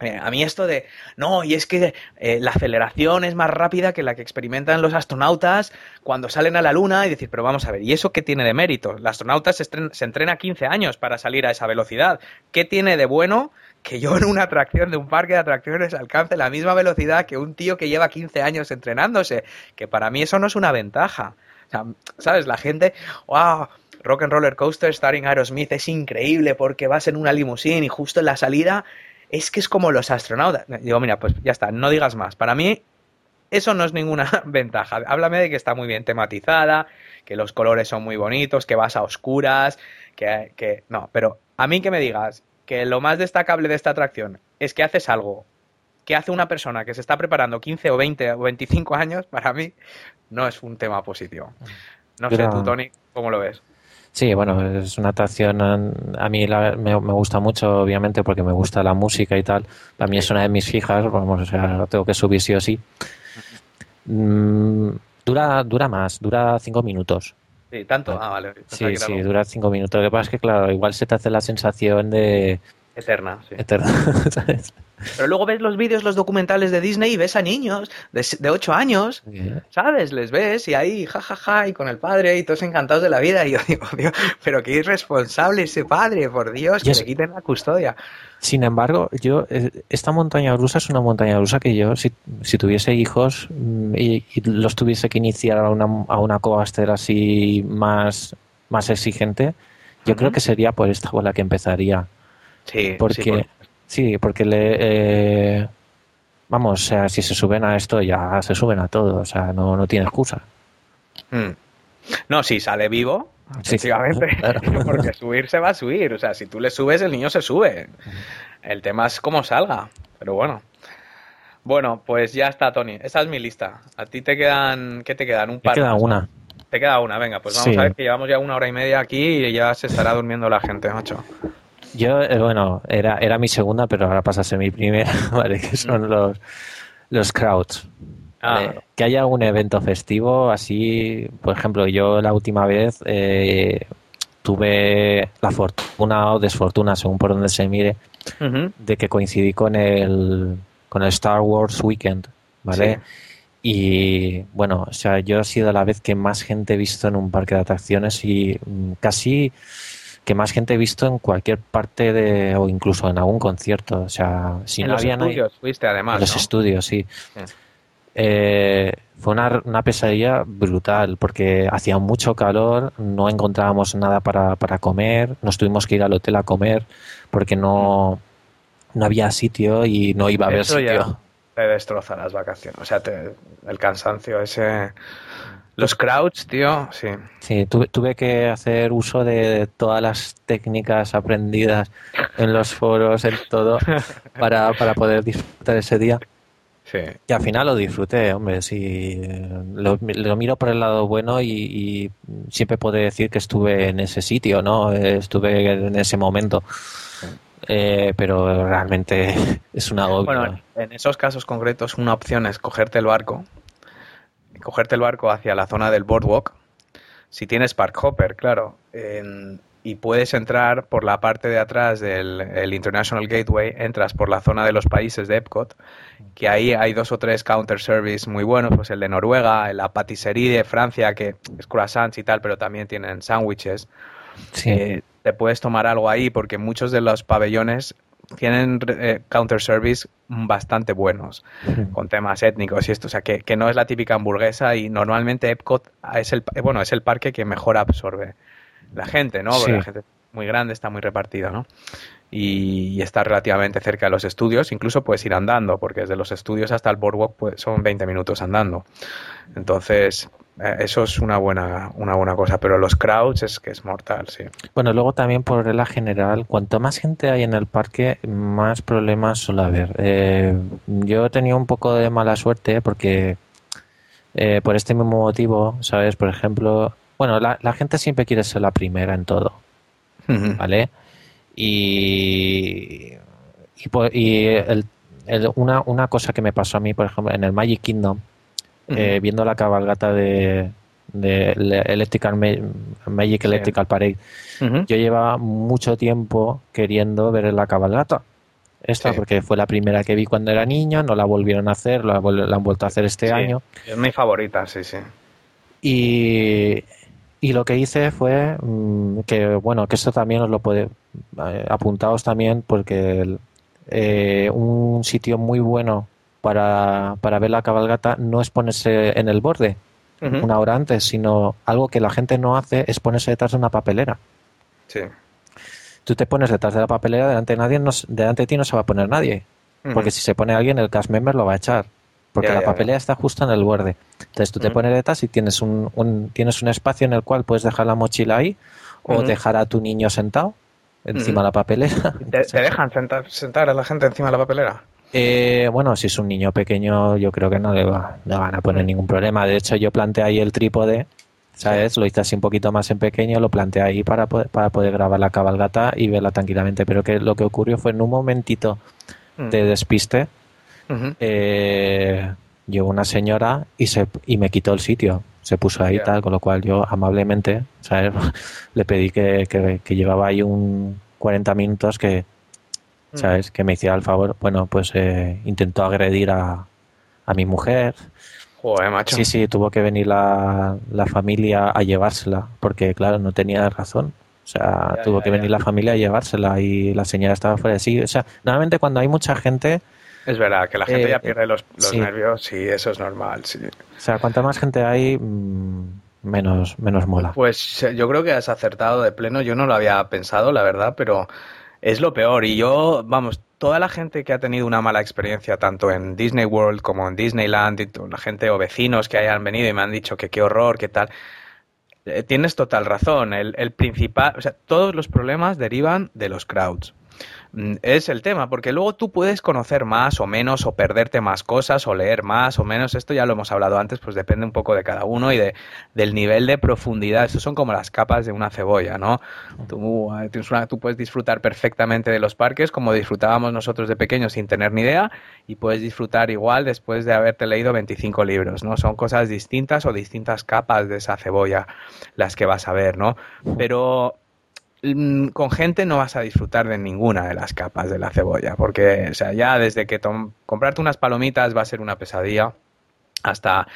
eh, a mí esto de, no, y es que eh, la aceleración es más rápida que la que experimentan los astronautas cuando salen a la Luna y decir, pero vamos a ver, ¿y eso qué tiene de mérito? El astronauta se, entrena 15 años para salir a esa velocidad. ¿Qué tiene de bueno que yo en una atracción de un parque de atracciones alcance la misma velocidad que un tío que lleva 15 años entrenándose? Que para mí eso no es una ventaja. O sea, ¿sabes? La gente, wow, Rock and Roller Coaster starring Aerosmith es increíble porque vas en una limusina y justo en la salida es que es como los astronautas. Digo, mira, pues ya está, no digas más. Para mí, eso no es ninguna [LAUGHS] ventaja. Háblame de que está muy bien tematizada, que los colores son muy bonitos, que vas a oscuras, que, que... No, pero a mí que me digas que lo más destacable de esta atracción es que haces algo que hace una persona que se está preparando 15 o 20 o 25 años, para mí no es un tema positivo. No sé tú, Tony, ¿cómo lo ves? Sí, bueno, es una atracción, a mí la- me, me gusta mucho, obviamente, porque me gusta la música y tal. Para mí es una de mis fijas, vamos, o sea, tengo que subir sí o sí. Mm, dura, dura más, dura cinco minutos. Sí, tanto. Ah, vale. Pensaba Sí, sí, algo dura cinco minutos. Lo que pasa es que, claro, igual se te hace la sensación de Eterna, sí. eterna, [LAUGHS] ¿sabes? Pero luego ves los vídeos, los documentales de Disney y ves a niños de, de 8 años, ¿sabes? Les ves y ahí, jajaja, y con el padre y todos encantados de la vida. Y yo digo, Dios, pero qué irresponsable ese padre, por Dios, que Yes. le quiten la custodia. Sin embargo, yo eh, esta montaña rusa es una montaña rusa que yo, si, si tuviese hijos mm, y, y los tuviese que iniciar a una, a una coaster así más, más exigente, yo creo que sería por esta con la que empezaría. Sí, Porque, sí, por- sí, porque le, eh, vamos, o sea, si se suben a esto ya se suben a todo, o sea, no, no tiene excusa. Mm. No, si sale vivo, Sí, efectivamente, [LAUGHS] claro. [LAUGHS] porque subir se va a subir. O sea, si tú le subes, el niño se sube. El tema es cómo salga, pero bueno. Bueno, pues ya está, Tony. Esa es mi lista. A ti te quedan, ¿qué te quedan? Un par. queda más, ¿no? una. Te queda una, venga, pues vamos Sí. a ver que llevamos ya una hora y media aquí y ya se estará durmiendo la gente, macho. Yo, eh, bueno, era, era mi segunda, pero ahora pasa a ser mi primera, [LAUGHS] ¿vale? Que son los, los crowds. Ah. Que haya un evento festivo así, por ejemplo, yo la última vez eh, tuve la fortuna o desfortuna, según por donde se mire, de que coincidí con el, con el Star Wars Weekend, ¿vale? Y bueno, o sea, yo ha sido la vez que más gente he visto en un parque de atracciones y mm, casi que más gente he visto en cualquier parte de, o incluso en algún concierto. O sea, si en no los había nadie- estudios fuiste además, en los estudios, sí. Sí. Eh, fue una, una pesadilla brutal porque hacía mucho calor, no encontrábamos nada para, para comer, nos tuvimos que ir al hotel a comer porque no, no había sitio y no iba a haber Eso ya sitio. te destroza las vacaciones. O sea, te- el cansancio ese... Los crowds, tío, sí. Sí, tuve, tuve que hacer uso de todas las técnicas aprendidas en los foros, en todo, [LAUGHS] para, para poder disfrutar ese día. Sí. Y al final lo disfruté, hombre, sí. Lo, lo miro por el lado bueno y, y siempre puedo decir que estuve en ese sitio, ¿no? Estuve en ese momento. Eh, pero realmente [LAUGHS] es una. Bueno, en esos casos concretos una opción es cogerte el barco, cogerte el barco hacia la zona del boardwalk, si tienes park hopper, claro, y puedes entrar por la parte de atrás del el International Gateway, entras por la zona de los países de Epcot, que ahí hay dos o tres counter service muy buenos, pues el de Noruega, la patisserie de Francia, que es croissants y tal, pero también tienen sándwiches. sí. Eh, te puedes tomar algo ahí porque muchos de los pabellones tienen eh, counter service bastante buenos con temas étnicos y esto, o sea que, que no es la típica hamburguesa y normalmente Epcot es el bueno es el parque que mejor absorbe la gente, ¿no? Porque Sí. la gente es muy grande, está muy repartida, ¿no? Y, y está relativamente cerca de los estudios, incluso puedes ir andando, porque desde los estudios hasta el boardwalk pues, son 20 minutos andando. Entonces, eso es una buena, una buena cosa, pero los crowds es que es mortal, sí. Bueno, luego también por regla general, cuanto más gente hay en el parque, más problemas suele haber. Eh, yo he tenido un poco de mala suerte porque eh, por este mismo motivo, ¿sabes? Por ejemplo, bueno, la, la gente siempre quiere ser la primera en todo, ¿vale? Y, y, y el- el- una, una cosa que me pasó a mí, por ejemplo, en el Magic Kingdom, eh, viendo la cabalgata de, de ele- Electrical Ma- Magic Sí. Electrical Parade, yo llevaba mucho tiempo queriendo ver la cabalgata. Esta, Sí. porque fue la primera que vi cuando era niño, no la volvieron a hacer, la, han vuelto a hacer este Sí, año. Es mi favorita, sí, sí. Y, y lo que hice fue mm, que, bueno, que esto también os lo puede eh, apuntaos también, porque el- eh, un sitio muy bueno para, para ver la cabalgata no es ponerse en el borde Ujú. una hora antes, sino algo que la gente no hace es ponerse detrás de una papelera. Sí. Tú te pones detrás de la papelera, delante de nadie, no, delante de ti no se va a poner nadie. Porque si se pone alguien, el cast member lo va a echar. Porque Ya, la ya, papelera está justo en el borde. Entonces tú te pones detrás y tienes un, un- tienes un espacio en el cual puedes dejar la mochila ahí o dejar a tu niño sentado encima de la papelera. ¿Te, Entonces, te dejan sentar, sentar a la gente encima de la papelera? Eh, bueno, si es un niño pequeño, yo creo que no le, va, no van a poner ningún problema. De hecho, yo planteé ahí el trípode, ¿sabes? Lo hice así un poquito más en pequeño, lo planteé ahí para poder, para poder grabar la cabalgata y verla tranquilamente. Pero que lo que ocurrió fue en un momentito Mm. de despiste, eh, llegó una señora y se y me quitó el sitio se puso ahí Ya. tal con lo cual yo amablemente ¿sabes? [LAUGHS] le pedí que, que, que llevaba ahí un 40 minutos que. Sabes que me hiciera el favor bueno pues eh, intentó agredir a, a mi mujer Joder, macho. sí sí tuvo que venir la, la familia a llevársela porque claro no tenía razón o sea Ya, tuvo ya, que venir la familia a llevársela y la señora estaba fuera de sí o sea normalmente cuando hay mucha gente Es verdad, que la gente Eh, ya pierde los, los sí. nervios, sí, eso es normal, sí. O sea, cuanta más gente hay, mm, menos, menos mola. Pues eh, yo creo que has acertado de pleno, yo no lo había pensado, la verdad, pero es lo peor. Y yo, vamos, toda la gente que ha tenido una mala experiencia, tanto en Disney World como en Disneyland, la gente o vecinos que hayan venido y me han dicho que qué horror, qué tal. eh, Tienes total razón. El principal, o sea, todos los problemas derivan de los crowds. Mm, Es el tema, porque luego tú puedes conocer más o menos, o perderte más cosas, o leer más o menos. Esto ya lo hemos hablado antes, pues depende un poco de cada uno y de, del nivel de profundidad. Estos son como las capas de una cebolla, ¿no? Tú, tienes una- tú puedes disfrutar perfectamente de los parques como disfrutábamos nosotros de pequeños sin tener ni idea y puedes disfrutar igual después de haberte leído 25 libros, ¿no? Son cosas distintas o distintas capas de esa cebolla las que vas a ver, ¿no? Pero con gente no vas a disfrutar de ninguna de las capas de la cebolla, porque, o sea, ya desde que comprarte unas palomitas va a ser una pesadilla, hasta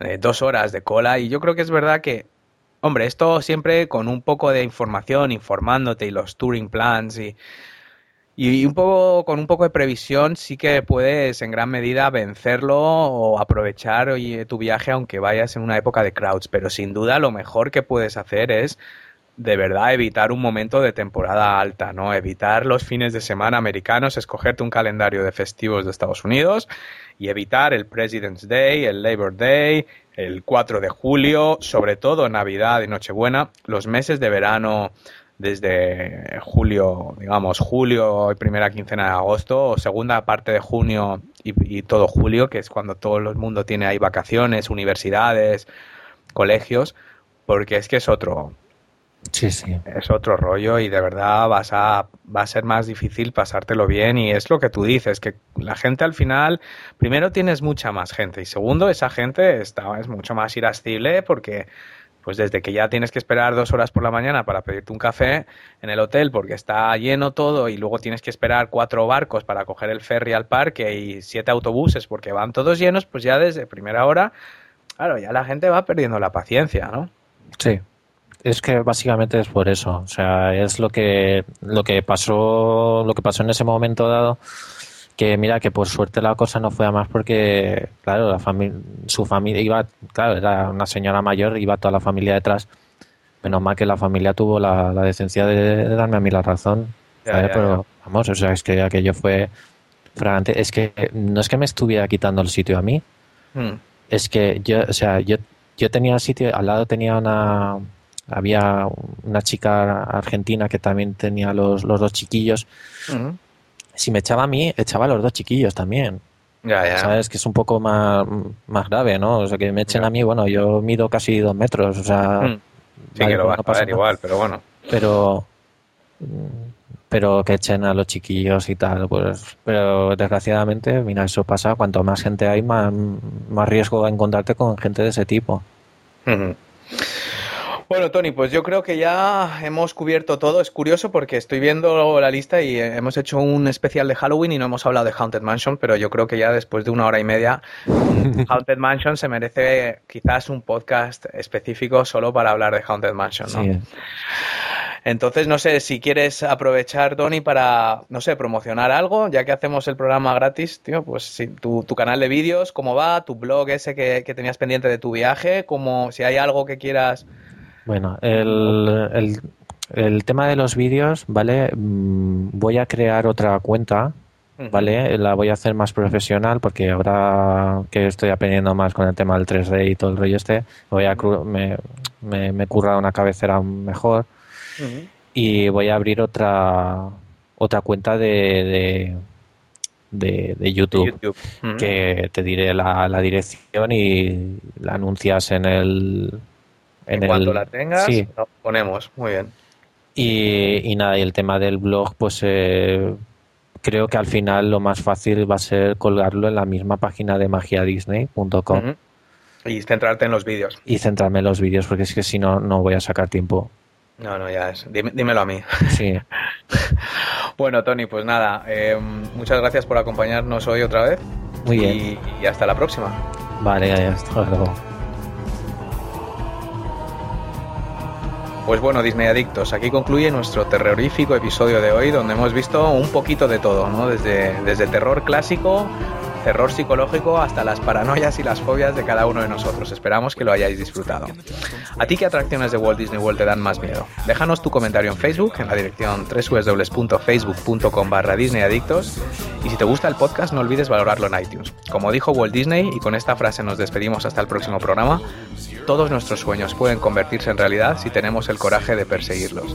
eh, dos horas de cola, y yo creo que es verdad que Hombre, esto siempre con un poco de información, informándote y los touring plans y, y un poco con un poco de previsión sí que puedes en gran medida vencerlo o aprovechar tu viaje aunque vayas en una época de crowds, pero sin duda lo mejor que puedes hacer es de verdad evitar un momento de temporada alta, ¿no? Evitar los fines de semana americanos, escogerte un calendario de festivos de Estados Unidos y evitar el President's Day, el Labor Day, el 4 de julio, sobre todo Navidad y Nochebuena, los meses de verano desde julio, digamos, julio y primera quincena de agosto, o segunda parte de junio y, y, todo julio, que es cuando todo el mundo tiene ahí vacaciones, universidades, colegios, porque es que es otro. Sí, sí. Es otro rollo y de verdad vas a, va a ser más difícil pasártelo bien y es lo que tú dices, que la gente al final, primero tienes mucha más gente y segundo, esa gente está, es mucho más irascible porque pues desde que ya tienes que esperar dos horas por la mañana para pedirte un café en el hotel porque está lleno todo y luego tienes que esperar cuatro barcos para coger el ferry al parque y siete autobuses porque van todos llenos, pues ya desde primera hora, claro, ya la gente va perdiendo la paciencia, ¿no? Sí. Es que básicamente es por eso, o sea, es lo que lo que pasó, lo que pasó en ese momento dado que mira que por suerte la cosa no fue a más porque claro la familia su familia iba claro era una señora mayor iba toda la familia detrás menos mal que la familia tuvo la, la decencia de, de, darme a mí la razón Ya, ya, pero ya. vamos o sea es que aquello fue fragante es que no es que me estuviera quitando el sitio a mí Mm. es que yo o sea yo yo tenía sitio al lado tenía una había una chica argentina que también tenía los, los dos chiquillos Mm. si me echaba a mí, echaba a los dos chiquillos también. Ya, ya. ¿Sabes? Que es un poco más, más grave, ¿no? O sea, que me echen Ya. a mí, bueno, yo mido casi dos metros, o sea. Mm. Sí vale, que lo pues vas no a ver igual, pero bueno. Pero. Pero que echen a los chiquillos y tal, pues. Pero desgraciadamente, mira, eso pasa. Cuanto más gente hay, más, más riesgo a encontrarte con gente de ese tipo. Ujú. Bueno, Tony, pues yo creo que ya hemos cubierto todo. Es curioso porque estoy viendo la lista y hemos hecho un especial de Halloween y no hemos hablado de Haunted Mansion, pero yo creo que ya después de una hora y media, [LAUGHS] Haunted Mansion se merece quizás un podcast específico solo para hablar de Haunted Mansion, ¿no? Sí. Entonces, no sé si quieres aprovechar, Tony, para, no sé, promocionar algo, ya que hacemos el programa gratis, tío, pues si, tu, tu canal de vídeos, cómo va, tu blog ese que, que tenías pendiente de tu viaje, como si hay algo que quieras. Bueno, el, el, el tema de los vídeos, ¿vale? Mm, Voy a crear otra cuenta, ¿vale? La voy a hacer más profesional porque ahora que estoy aprendiendo más con el tema del 3D y todo el rollo este, voy a me, me, me he currado una cabecera mejor y voy a abrir otra otra cuenta de, de, de, de YouTube, que te diré la, la dirección y la anuncias en el En, cuanto la tengas, sí. lo ponemos. Muy bien. Y, y nada, y el tema del blog, pues eh, creo que al final lo más fácil va a ser colgarlo en la misma página de magiadisney.com Ujú. Y centrarte en los vídeos. y centrarme en los vídeos, porque es que si no, no voy a sacar tiempo. No, no, ya es. Dime- dímelo a mí. Sí, [LAUGHS] Bueno, Tony, pues nada, eh, muchas gracias por acompañarnos hoy otra vez. muy bien. Y, y hasta la próxima. Vale, hasta luego. Pues bueno, Disney Adictos, aquí concluye nuestro terrorífico episodio de hoy, donde hemos visto un poquito de todo, ¿no? Desde, desde terror clásico, terror psicológico, hasta las paranoias y las fobias de cada uno de nosotros. Esperamos que lo hayáis disfrutado. ¿A ti qué atracciones de Walt Disney World te dan más miedo? Déjanos tu comentario en Facebook, en la dirección www.facebook.com barra Disney Adictos. Y si te gusta el podcast, no olvides valorarlo en iTunes. Como dijo Walt Disney, y con esta frase nos despedimos hasta el próximo programa, todos nuestros sueños pueden convertirse en realidad si tenemos el coraje de perseguirlos.